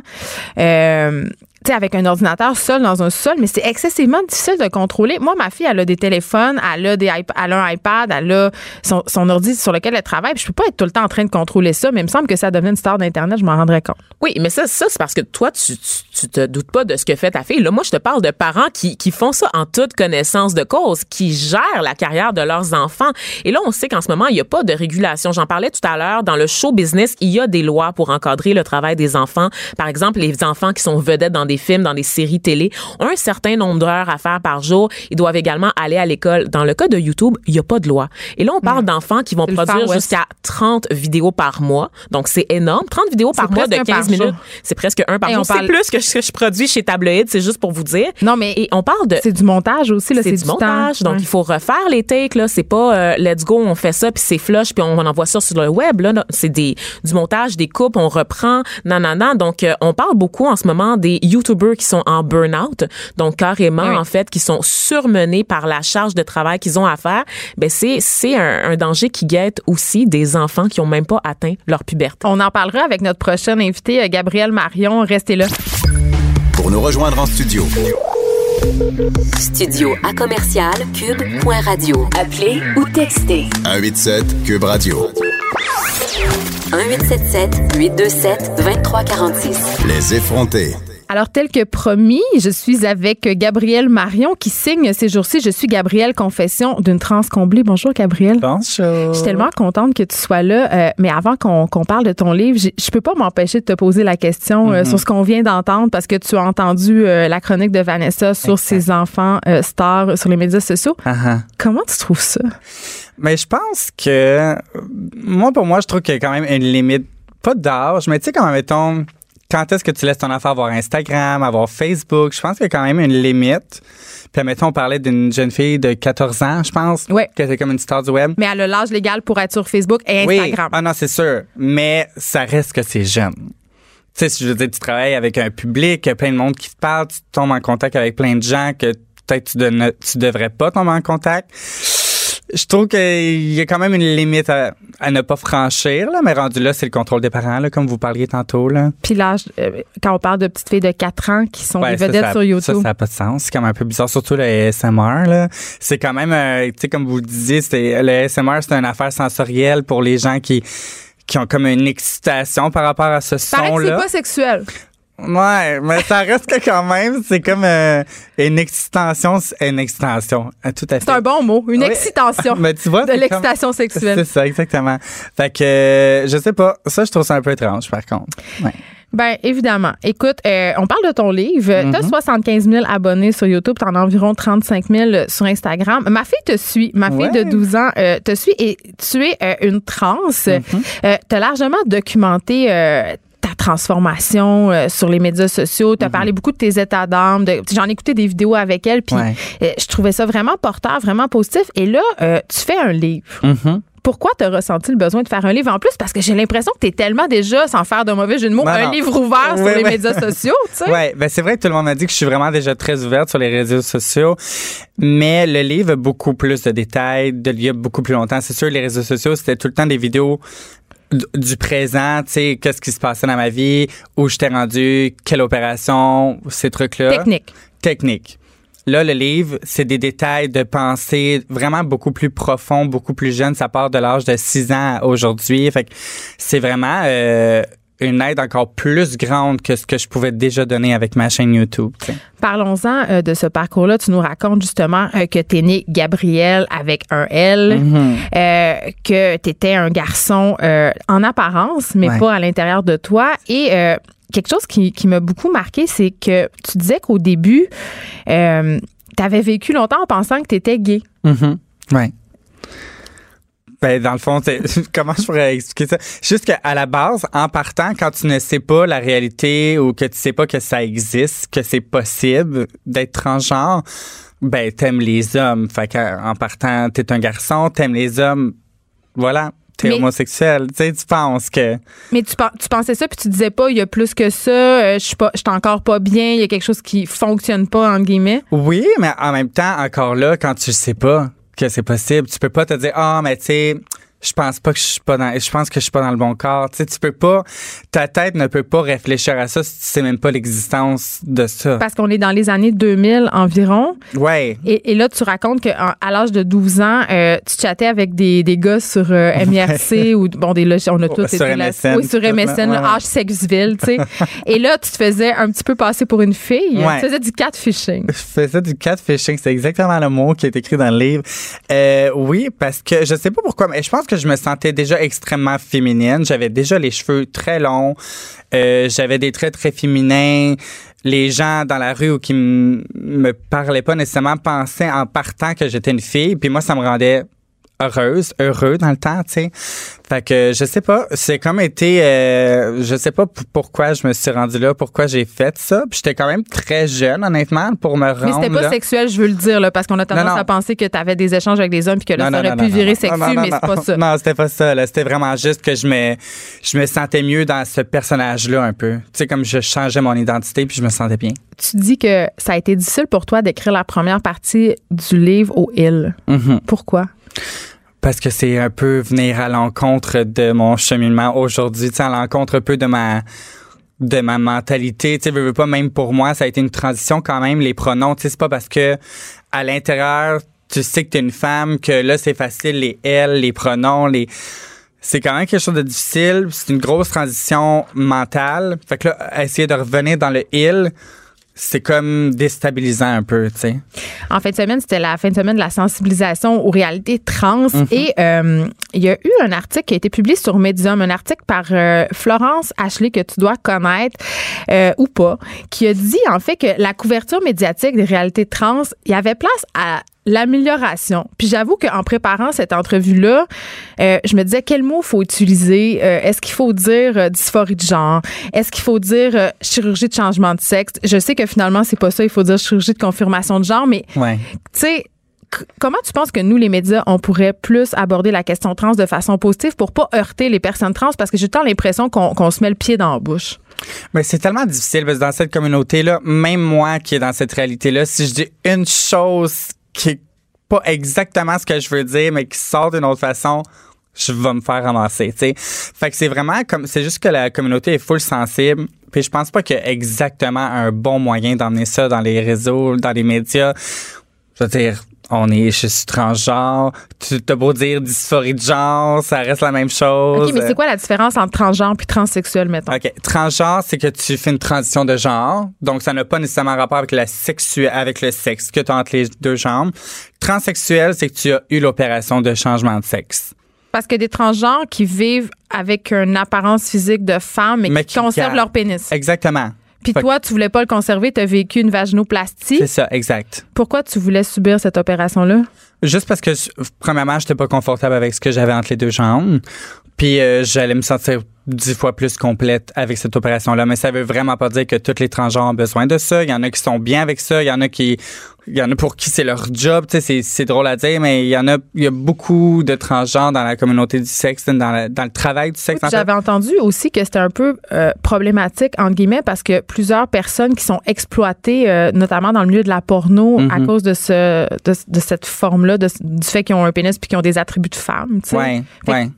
euh, sais, avec un ordinateur seul dans un sol, mais c'est excessivement difficile de contrôler. Moi, ma fille, elle a des téléphones, elle a, des elle a un iPad, elle a son, son ordi sur lequel elle travaille. Je peux pas être tout le temps en train de contrôler ça, mais il me semble que ça devenait une star d'Internet, je m'en rendrais compte. Oui, mais ça, ça c'est parce que toi, tu, tu, tu te doutes pas de ce que fait ta fille. Là, moi, je te parle de parents qui, qui font ça en toute connaissance de cause, qui gèrent la carrière de leurs enfants. Et là, on sait qu'en ce moment, il n'y a pas de régulation. J'en parlais tout à l'heure. Dans le show business, il y a des lois pour encadrer le travail des enfants. Par exemple, les enfants qui sont vedettes dans des films, dans des séries télé, ont un certain nombre d'heures à faire par jour. Ils doivent également aller à l'école. Dans le cas de YouTube, il n'y a pas de loi. Et là, on parle d'enfants qui vont produire jusqu'à 30 vidéos par mois. Donc, c'est énorme. 30 vidéos par mois de presque un 15 par jour. minutes. C'est presque un par Et jour. on C'est parle- plus que ce que je produis chez Tabloïd, c'est juste pour vous dire. Non, mais Et on parle de c'est du montage aussi, là, c'est du du montage, temps. donc Ouais. il faut refaire les takes là. C'est pas euh, let's go, on fait ça puis c'est flush puis on, on envoie ça sur le web là. C'est des du montage, des coupes, on reprend, nanana. Donc euh, on parle beaucoup en ce moment des YouTubers qui sont en burn-out, donc carrément Oui. en fait qui sont surmenés par la charge de travail qu'ils ont à faire. Ben c'est c'est un, un danger qui guette aussi des enfants qui ont même pas atteint leur puberté. On en parlera avec notre prochaine invitée, euh, Gabrielle Marion. Restez là. Pour nous rejoindre en studio, Studio à commercial cube.radio. Appelez ou textez 187 Cube Radio. 1877 827 2346. Les effrontés. Alors, tel que promis, je suis avec Gabrielle Marion qui signe ces jours-ci. Je suis Gabrielle Confession d'une trans comblée. Bonjour, Gabrielle. Bonjour. Je suis tellement contente que tu sois là. Euh, mais avant qu'on parle de ton livre, je peux pas m'empêcher de te poser la question Mm-hmm. euh, sur ce qu'on vient d'entendre parce que tu as entendu euh, la chronique de Vanessa sur Exact. ses enfants stars sur les médias sociaux. Ah, ah. Comment tu trouves ça? Mais je pense que, moi, pour moi, je trouve qu'il y a quand même une limite, pas d'âge, mais tu sais, quand mettons, quand est-ce que tu laisses ton enfant avoir Instagram, avoir Facebook? Je pense qu'il y a quand même une limite. Puis, mettons, on parlait d'une jeune fille de 14 ans, je pense, Ouais. que c'est comme une star du web. Mais elle a l'âge légal pour être sur Facebook et Instagram. Oui. Ah non, c'est sûr. Mais ça reste que c'est jeune. Tu sais, si je veux dire, tu travailles avec un public, il y a plein de monde qui te parle, tu tombes en contact avec plein de gens que peut-être tu, ne, tu devrais pas tomber en contact. Je trouve qu'il y a quand même une limite à, à ne pas franchir, là, mais rendu là, c'est le contrôle des parents, là, comme vous parliez tantôt. Là. Puis l'âge, euh, quand on parle de petites filles de 4 ans qui sont Ouais, des vedettes ça- sur YouTube. Ça, ça n'a pas de sens. C'est quand même un peu bizarre, surtout le ASMR. Là. C'est quand même, euh, tu sais, comme vous le disiez, c'est, le ASMR, c'est une affaire sensorielle pour les gens qui, qui ont comme une excitation par rapport à ce que c'est son-là. pas sexuel. Ouais, mais ça reste que quand même, c'est comme euh, une excitation, une excitation. Euh, Tout à fait. C'est un bon mot. Une Oui. excitation. Mais tu vois, de l'excitation sexuelle. C'est ça, exactement. Fait que, euh, je sais pas. Ça, je trouve ça un peu étrange, par contre. Ouais. Ben évidemment. Écoute, euh, on parle de ton livre. Mm-hmm. Tu as 75 000 abonnés sur YouTube, tu en as environ 35 000 sur Instagram. Ma fille te suit. Ma fille Ouais. de 12 ans euh, te suit et tu es euh, une trans. Tu as largement documenté euh, ta transformation euh, sur les médias sociaux. Mm-hmm. Tu as parlé beaucoup de tes états d'âme. J'en ai écouté des vidéos avec elle, puis Ouais. euh, je trouvais ça vraiment porteur, vraiment positif. Et là, euh, tu fais un livre. Mhm. Pourquoi tu as ressenti le besoin de faire un livre? En plus? Parce que j'ai l'impression que tu es tellement déjà, sans faire de mauvais jeu de mots, Non, un non. livre ouvert sur les médias sociaux, tu sais. Ouais, ben c'est vrai que tout le monde m'a dit que je suis vraiment déjà très ouverte sur les réseaux sociaux, mais le livre a beaucoup plus de détails, de il y a beaucoup plus longtemps. C'est sûr, les réseaux sociaux, c'était tout le temps des vidéos du- présent, tu sais, qu'est-ce qui se passait dans ma vie, où j'étais rendu, quelle opération, ces trucs-là. Technique. Technique. Là, le livre, c'est des détails de pensée vraiment beaucoup plus profonds, beaucoup plus jeunes. Ça part de l'âge de 6 ans aujourd'hui. Fait que c'est vraiment euh, une aide encore plus grande que ce que je pouvais déjà donner avec ma chaîne YouTube. Parlons-en euh, de ce parcours-là. Tu nous racontes justement euh, que tu es né Gabriel avec un L, Mm-hmm. euh, que tu étais un garçon en apparence, mais Ouais. pas à l'intérieur de toi. Et quelque chose qui, qui m'a beaucoup marqué, c'est que tu disais qu'au début, tu avais vécu longtemps en pensant que tu étais gay. Mhm. Ouais. Ben, dans le fond, comment je pourrais expliquer ça? Juste qu'à la base, en partant, quand tu ne sais pas la réalité ou que tu sais pas que ça existe, que c'est possible d'être transgenre, ben, t'aimes les hommes. Fait qu'en partant, t'es un garçon, t'aimes les hommes. Voilà. T'es Mais- homosexuel. Tu sais, tu penses que. Mais tu, pen- tu pensais ça, puis tu disais pas, il y a plus que ça, euh, je suis pas- encore pas bien, il y a quelque chose qui fonctionne pas, entre guillemets? Oui, mais en même temps, encore là, quand tu sais pas que c'est possible, tu peux pas te dire, ah, mais tu sais, je pense pas que je suis pas dans je pense que je suis pas dans le bon corps tu sais tu peux pas ta tête ne peut pas réfléchir à ça si tu sais même pas l'existence de ça Parce qu'on est dans les années 2000 environ. ouais Et, et là, tu racontes qu'à l'âge de 12 ans, euh, tu chattais avec des, des gars sur euh, MIRC ou, bon, des on a tous Sur été là- MSN, Oui, sur MSN, ouais, âge Sexville, tu sais. et là, tu te faisais un petit peu passer pour une fille. Ouais. Tu faisais du catfishing. je faisais du catfishing, c'est exactement le mot qui est écrit dans le livre. Euh, oui, parce que je sais pas pourquoi, mais je pense que je me sentais déjà extrêmement féminine. J'avais déjà les cheveux très longs, euh, j'avais des traits très féminins. Les gens dans la rue ou qui me parlaient pas nécessairement pensaient en partant que j'étais une fille, puis moi ça me rendait heureuse, heureux dans le temps, tu sais. Fait que je sais pas, c'est comme été euh, je sais pas pourquoi je me suis rendu là, pourquoi j'ai fait ça. Puis j'étais quand même très jeune honnêtement pour me rendre Mais c'était pas là. sexuel, je veux le dire, là, parce qu'on a tendance Non, non. à penser que tu avais des échanges avec des hommes puis que là, Non, ça aurait pu virer sexu, mais c'est pas ça. Non, c'était pas ça. là. C'était vraiment juste que je me, je me sentais mieux dans ce personnage-là un peu. Tu sais, comme je changeais mon identité puis je me sentais bien. Tu dis que ça a été difficile pour toi d'écrire la première partie du livre au Hill. Mhm. Pourquoi? Parce que c'est un peu venir à l'encontre de mon cheminement aujourd'hui, à l'encontre un peu de ma de ma mentalité, tu sais, veux, veux pas même pour moi, ça a été une transition quand même les pronoms, tu sais, c'est pas parce que à l'intérieur tu sais que t'es une femme que là c'est facile les elle, les pronoms, les c'est quand même quelque chose de difficile, c'est une grosse transition mentale. Fait que là essayer de revenir dans le il, c'est comme déstabilisant un peu, tu sais. En fin de semaine, c'était la fin de semaine de la sensibilisation aux réalités trans. Et euh, il y a eu un article qui a été publié sur Medium, un article par euh, Florence Ashley que tu dois connaître euh, ou pas, qui a dit en fait que la couverture médiatique des réalités trans, il y avait place à l'amélioration. Puis j'avoue qu'en préparant cette entrevue-là, euh, je me disais quel mot faut utiliser? Euh, Est-ce qu'il faut dire euh, dysphorie de genre? Est-ce qu'il faut dire chirurgie de changement de sexe? Je sais que finalement, c'est pas ça. Il faut dire chirurgie de confirmation de genre, mais Ouais. tu sais, comment tu penses que nous, les médias, on pourrait plus aborder la question trans de façon positive pour pas heurter les personnes trans? Parce que j'ai tant l'impression qu'on qu'on se met le pied dans la bouche. Mais c'est tellement difficile parce que dans cette communauté-là, même moi qui est dans cette réalité-là, si je dis une chose qui est pas exactement ce que je veux dire, mais qui sort d'une autre façon, je vais me faire ramasser, tu sais. Fait que c'est vraiment comme, c'est juste que la communauté est full sensible. Puis je pense pas qu'il y a exactement un bon moyen d'emmener ça dans les réseaux, dans les médias. Je veux dire, on est, je suis transgenre. Tu t'as beau dire dysphorie de genre, ça reste la même chose. OK, mais c'est quoi la différence entre transgenre puis transsexuel, mettons? OK. Transgenre, c'est que tu fais une transition de genre. Donc, ça n'a pas nécessairement rapport avec la sexu avec le sexe que tu as entre les deux jambes. Transsexuel, c'est que tu as eu l'opération de changement de sexe. Parce que des transgenres qui vivent avec une apparence physique de femme, mais, Mais qui, qui conservent leur pénis. Exactement. Puis toi, tu voulais pas le conserver, tu as vécu une vaginoplastie. C'est ça, exact. Pourquoi tu voulais subir cette opération-là? Juste parce que, je- premièrement, j'étais pas confortable avec ce que j'avais entre les deux jambes. Puis, euh, j'allais me sentir dix fois plus complète avec cette opération-là. Mais ça veut vraiment pas dire que tous les transgenres ont besoin de ça. Il y en a qui sont bien avec ça. Il y en a qui, il y en a pour qui c'est leur job. Tu sais, c'est, drôle à dire, mais il y en a, il y a beaucoup de transgenres dans la communauté du sexe, dans, la- dans le travail du sexe. en fait. J'avais entendu aussi que c'était un peu euh, problématique, entre guillemets, parce que plusieurs personnes qui sont exploitées, euh, notamment dans le milieu de la porno, à Mhm. cause de, ce, de, de cette forme-là, du fait qu'ils ont un pénis puis qu'ils ont des attributs de femme. tu sais. Ouais, Fait ouais.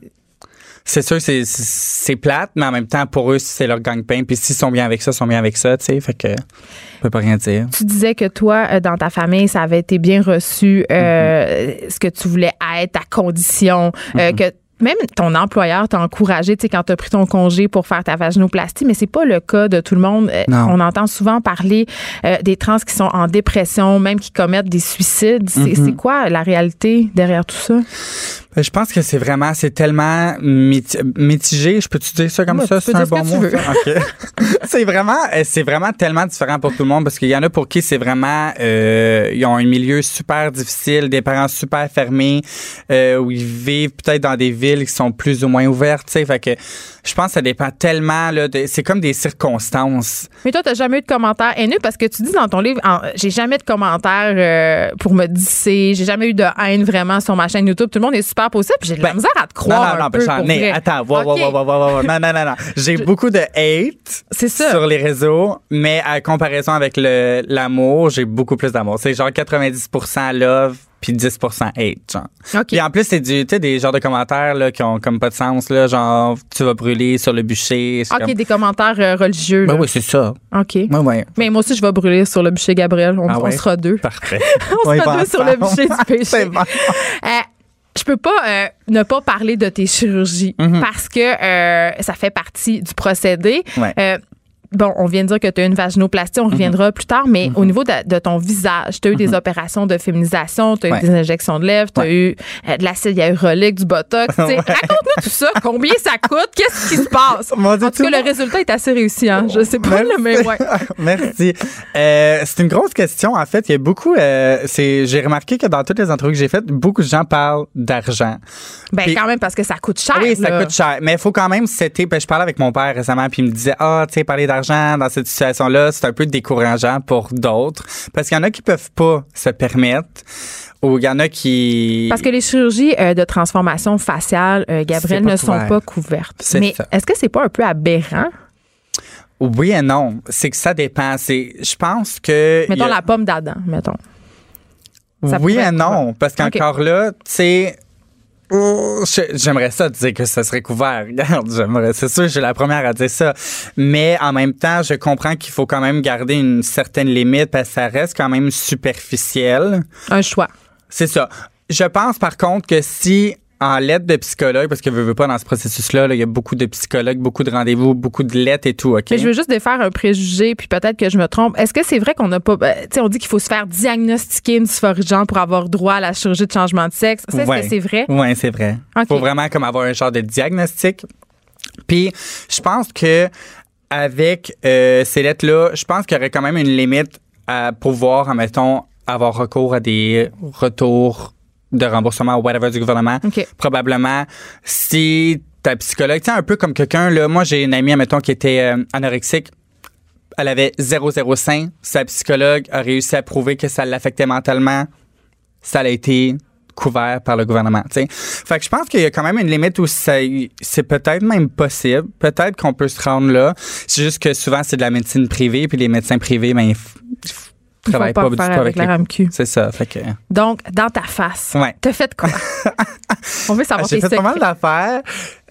C'est sûr, c'est, c'est- plate, mais en même temps, pour eux, c'est leur gang-pain. Puis s'ils sont bien avec ça, ils sont bien avec ça, tu sais. Fait que, on peut pas rien dire. Tu disais que toi, euh, dans ta famille, ça avait été bien reçu, euh, Mhm. ce que tu voulais être, à condition, euh, que même ton employeur t'a encouragé, tu sais, quand tu as pris ton congé pour faire ta vaginoplastie, mais c'est pas le cas de tout le monde. Euh, Non. On entend souvent parler euh, des trans qui sont en dépression, même qui commettent des suicides. C'est Mhm. c'est quoi la réalité derrière tout ça? Ben, Je pense que c'est vraiment, c'est tellement miti- mitigé. Je peux-tu dire ça comme Ouais, ça? peux C'est un bon mot? veux. ça? OK. c'est vraiment, euh, c'est vraiment tellement différent pour tout le monde parce qu'il y en a pour qui c'est vraiment, euh, ils ont un milieu super difficile, des parents super fermés, euh, où ils vivent peut-être dans des villes qui sont plus ou moins ouvertes, tu sais. Fait que je pense que ça dépend tellement, là, c'est comme des circonstances. Mais toi, t'as jamais eu de commentaires haineux? Parce que tu dis dans ton livre, j'ai jamais de commentaires euh, pour me disser, j'ai jamais eu de haine vraiment sur ma chaîne YouTube. Tout le monde est super positif. puis J'ai de la Ben, misère à te croire. non, non, un non, peu, pour ai. vrai. Attends, wow, wow, Ok. wow, wow. Non, non, non, non. J'ai beaucoup de hate ça. sur les réseaux, mais à comparaison avec l'amour, j'ai beaucoup plus d'amour. C'est genre 90% love, puis 10% hate, genre. Puis en plus, c'est du, tu sais, des genres de commentaires, là, qui ont comme pas de sens, là, genre, tu vas brûler sur le bûcher. OK, comme- des commentaires euh, religieux. Ben là. oui, c'est ça. OK. Ouais, ouais. Mais moi aussi, je vais brûler sur le bûcher Gabriel. On, Ah on sera deux. Parfait. On sera deux sur le bûcher du péché. bon. Euh, je peux pas euh, ne pas parler de tes chirurgies parce que euh, ça fait partie du procédé. Ouais. Euh, Bon, on vient de dire que tu as une vaginoplastie, on reviendra plus tard, mais au niveau de, de ton visage, tu as eu des opérations de féminisation, tu as Ouais. eu des injections de lèvres, tu as eu euh, de l'acide hyaluronique, du botox. Raconte-nous tout ça. Combien ça coûte? Qu'est-ce qui se passe? En tout cas, le résultat est assez réussi. Hein? Je sais pas, là, mais ouais. Merci. Euh, c'est une grosse question. En fait, il y a beaucoup. euh, j'ai remarqué que dans toutes les entrevues que j'ai faites, beaucoup de gens parlent d'argent. Ben, Puis- quand même, parce que ça coûte cher. Oui, ça coûte cher. Mais il faut quand même c'était. Ben, je parlais avec mon père récemment, puis il me disait Ah, tu sais, parler d'argent dans cette situation-là, c'est un peu décourageant pour d'autres. Parce qu'il y en a qui peuvent pas se permettre. Ou il y en a qui. Parce que les chirurgies euh, de transformation faciale, euh, Gabriel, ne sont pas couvertes. Mais est-ce que c'est pas un peu aberrant? Oui et non. C'est que ça dépend. C'est, je pense que. Mettons a- la pomme d'Adam, mettons. ça oui et non. Parce qu'encore là, tu sais. Oh, J'aimerais ça dire que ça serait couvert. Regarde, j'aimerais, c'est sûr, je suis la première à dire ça. Mais en même temps, je comprends qu'il faut quand même garder une certaine limite parce que ça reste quand même superficiel. Un choix. C'est ça. Je pense par contre que si en lettre de psychologue, parce que je veux pas dans ce processus-là, là, il y a beaucoup de psychologues, beaucoup de rendez-vous, beaucoup de lettres et tout, OK? Mais je veux juste défaire un préjugé, puis peut-être que je me trompe. Est-ce que c'est vrai qu'on n'a pas. ben, tu sais, on dit qu'il faut se faire diagnostiquer une dysphorie de genre pour avoir droit à la chirurgie de changement de sexe. Ça, est-ce Ouais. que c'est vrai? Oui, c'est vrai. Il faut vraiment comme avoir un genre de diagnostic. Puis, je pense que avec euh, ces lettres-là, je pense qu'il y aurait quand même une limite à pouvoir, admettons, avoir recours à des retours de remboursement ou whatever du gouvernement. Probablement, si ta psychologue, tu sais, un peu comme quelqu'un, là, moi, j'ai une amie, admettons, qui était euh, anorexique. Elle avait 0,05. Sa psychologue a réussi à prouver que ça l'affectait mentalement ça a été couvert par le gouvernement. tu sais. Fait que je pense qu'il y a quand même une limite où c'est peut-être même possible. Peut-être qu'on peut se rendre là. C'est juste que souvent, c'est de la médecine privée, puis les médecins privés, ben, font pas, pas du tout avec, avec la les... RAMQ. C'est ça. Fait que... Donc, dans ta face, Ouais. t'as fait quoi? on veut savoir J'ai tes fait pas mal d'affaires.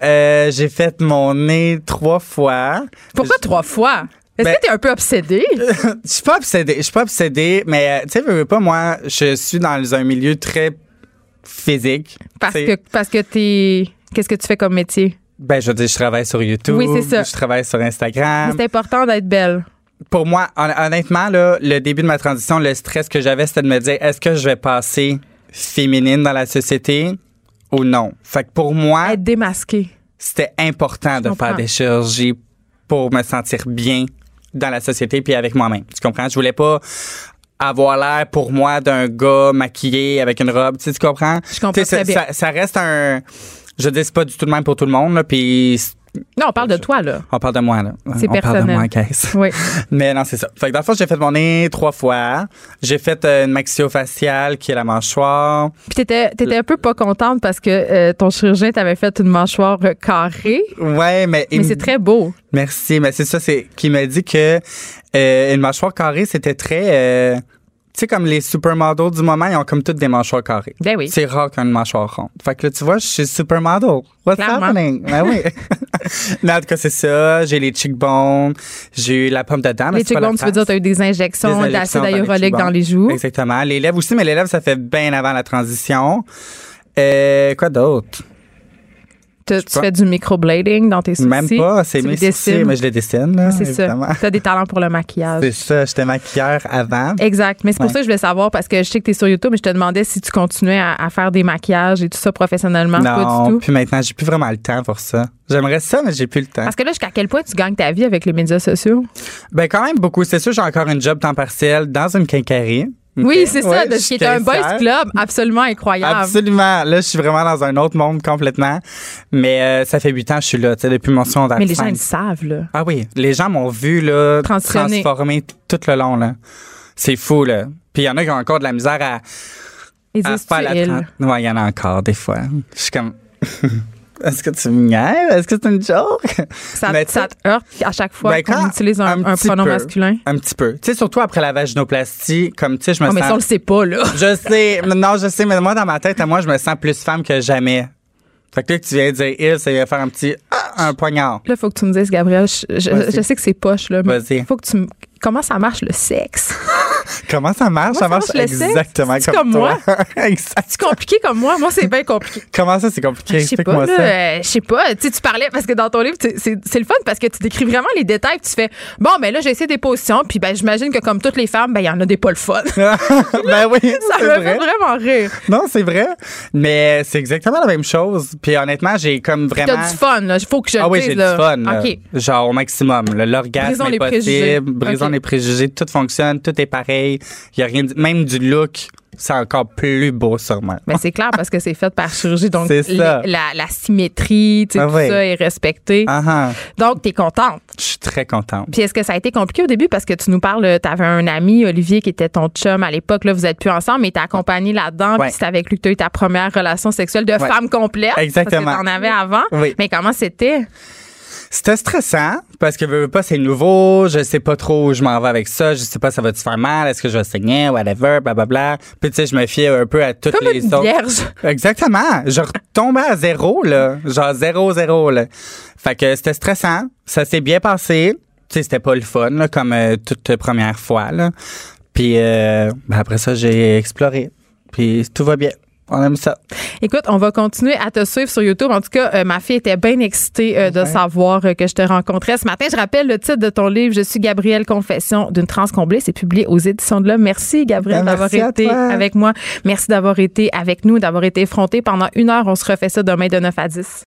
Euh, j'ai fait mon nez trois fois. Pourquoi trois fois? Est-ce Ben- que t'es un peu obsédé? Je suis pas obsédé. Je suis pas obsédé, mais euh, tu sais, veux, pas, moi, je suis dans un milieu très physique. Parce que, parce que t'es. Qu'est-ce que tu fais comme métier? Ben, je veux dire, je travaille sur YouTube. Oui, c'est ça. Je travaille sur Instagram. C'est important d'être belle. Pour moi, hon- honnêtement, là, le début de ma transition, le stress que j'avais, c'était de me dire, est-ce que je vais passer féminine dans la société ou non? Fait que pour moi, Être démasqué. c'était important de comprends. faire des chirurgies pour me sentir bien dans la société puis avec moi-même. Tu comprends? Je voulais pas avoir l'air pour moi d'un gars maquillé avec une robe. Tu, sais, tu comprends? Je comprends très bien. Ça, ça reste un... Je dis, c'est pas du tout le même pour tout le monde, là, puis Non, on parle de toi, là. on parle de moi, là. C'est on parle de personnel. moi, caisse. Oui. Mais non, c'est ça. Fait que dans le fond, j'ai fait mon nez trois fois. J'ai fait euh, une maxillofaciale qui est la mâchoire. Puis t'étais, t'étais un peu pas contente parce que euh, ton chirurgien t'avait fait une mâchoire carrée. Ouais, mais... Mais c'est très beau. Merci, mais c'est ça, c'est qui m'a dit que euh, une mâchoire carrée, c'était très... euh, tu sais, comme les supermodels du moment, ils ont comme toutes des mâchoires carrées. Ben oui. C'est rare qu'une mâchoire ronde. Fait que là, tu vois, je suis supermodel. What's Clairement. happening? Ben oui. mais en tout cas, c'est ça. J'ai les cheekbones. J'ai eu la pomme de dame. les cheekbones, tu veux dire, t'as eu des injections d'acide dans hyaluronique cheekbones. dans les joues. Exactement. Les lèvres aussi, mais les lèvres, ça fait bien avant la transition. Euh, quoi d'autre? Tu, tu pas. fais du microblading dans tes sourcils. Même pas. C'est Tu mes sourcils, mais je les dessine, là. C'est ça. T'as des talents pour le maquillage. C'est ça. J'étais maquilleur avant. Exact. Mais c'est pour Ouais. ça que je voulais savoir parce que je sais que tu es sur YouTube, mais je te demandais si tu continuais à, à faire des maquillages et tout ça professionnellement. pas Non, du tout? puis maintenant, j'ai plus vraiment le temps pour ça. J'aimerais ça, mais j'ai plus le temps. Parce que là, jusqu'à quel point tu gagnes ta vie avec les médias sociaux? Ben, quand même beaucoup. C'est sûr, j'ai encore un job temps partiel dans une quincaillerie. Oui, c'est ça, Ouais, qui est un boys club absolument incroyable. Absolument. Là, je suis vraiment dans un autre monde complètement. Mais euh, ça fait huit ans que je suis là, tu sais, depuis mon secondaire. Mais les gens, ils le savent, là. Ah oui, les gens m'ont vu là, transformer tout le long. là. C'est fou, là. Puis il y en a qui ont encore de la misère à, Ils à faire la il. tran- Ouais, il y en a encore des fois. Je suis comme... est-ce que tu me niaises? Est-ce que c'est une joke? Ça, te heurte à chaque fois Ben, qu'on utilise un, pronom peu, masculin? Un petit peu. Tu sais, surtout après la vaginoplastie, comme, tu sais, je me Oh, mais ça, on le sens... sait pas, là. Je sais, non, je sais, mais moi, dans ma tête, à moi, je me sens plus femme que jamais. Fait que là, que tu viens de dire il, ça vient faire un petit, ah, un poignard. Là, faut que tu me dises, Gabriel, je, je- Vas-y. je sais que c'est poche, là, mais faut que tu me. Comment ça marche le sexe? Comment ça marche? Comment ça marche ça marche exactement C'est comme, comme toi. exact. C'est compliqué comme moi? Moi, c'est bien compliqué. Comment ça, c'est compliqué? Je sais pas, Explique-moi là, ça. euh, je sais pas. Tu sais, tu parlais, parce que dans ton livre, c'est le fun parce que tu décris vraiment les détails. puis Tu fais, bon, ben là, j'ai essayé des positions, puis ben, j'imagine que comme toutes les femmes, ben, il y en a des pas le fun. ben oui, ça me fait vrai. vraiment rire. Non, c'est vrai. Mais c'est exactement la même chose. Puis honnêtement, j'ai comme vraiment. T'as du fun, là. Il faut que je Ah oui, j'ai du fun. là. OK. Genre au maximum. L'orgasme Brisons est les préjugés. possible. Brisons OK. les préjugés. Tout fonctionne. Tout est pareil. Il y a rien. de- Même du look, c'est encore plus beau sûrement. Mais c'est clair parce que c'est fait par chirurgie. Donc, les- la, la symétrie, tu sais, Ah tout oui. ça est respecté. Ah ah. Donc, t'es contente. Je suis très contente. Puis est-ce que ça a été compliqué au début? Parce que tu nous parles, tu avais un ami, Olivier, qui était ton chum à l'époque, là, vous êtes plus ensemble, mais t'as accompagné là-dedans, Ouais. puis c'est avec lui que tu as eu ta première relation sexuelle de femme complète. Exactement. Parce que t'en avais avant. Oui. Mais comment c'était? C'était stressant parce que veux, veux pas c'est nouveau, je sais pas trop où je m'en vais avec ça, je sais pas ça va te faire mal, est-ce que je vais saigner, whatever, blablabla. Puis tu sais, je me fiais un peu à toutes Comme les une autres. vierge. Exactement. Je retombais à zéro, là. Genre zéro, zéro, là. Fait que c'était stressant. Ça s'est bien passé. Tu sais, c'était pas le fun, là, comme euh, toute première fois, là. Puis euh, ben après ça, j'ai exploré. Puis tout va bien. On aime ça. Écoute, on va continuer à te suivre sur YouTube. En tout cas, euh, ma fille était bien excitée euh, de savoir euh, que je te rencontrais ce matin. Je rappelle le titre de ton livre, Je suis Gabrielle Confession d'une transcomblée. C'est publié aux éditions de l'Homme. Merci, Gabrielle, Ben, d'avoir été toi. avec moi. Merci d'avoir été avec nous, d'avoir été effronté pendant une heure. On se refait ça demain de 9 à 10.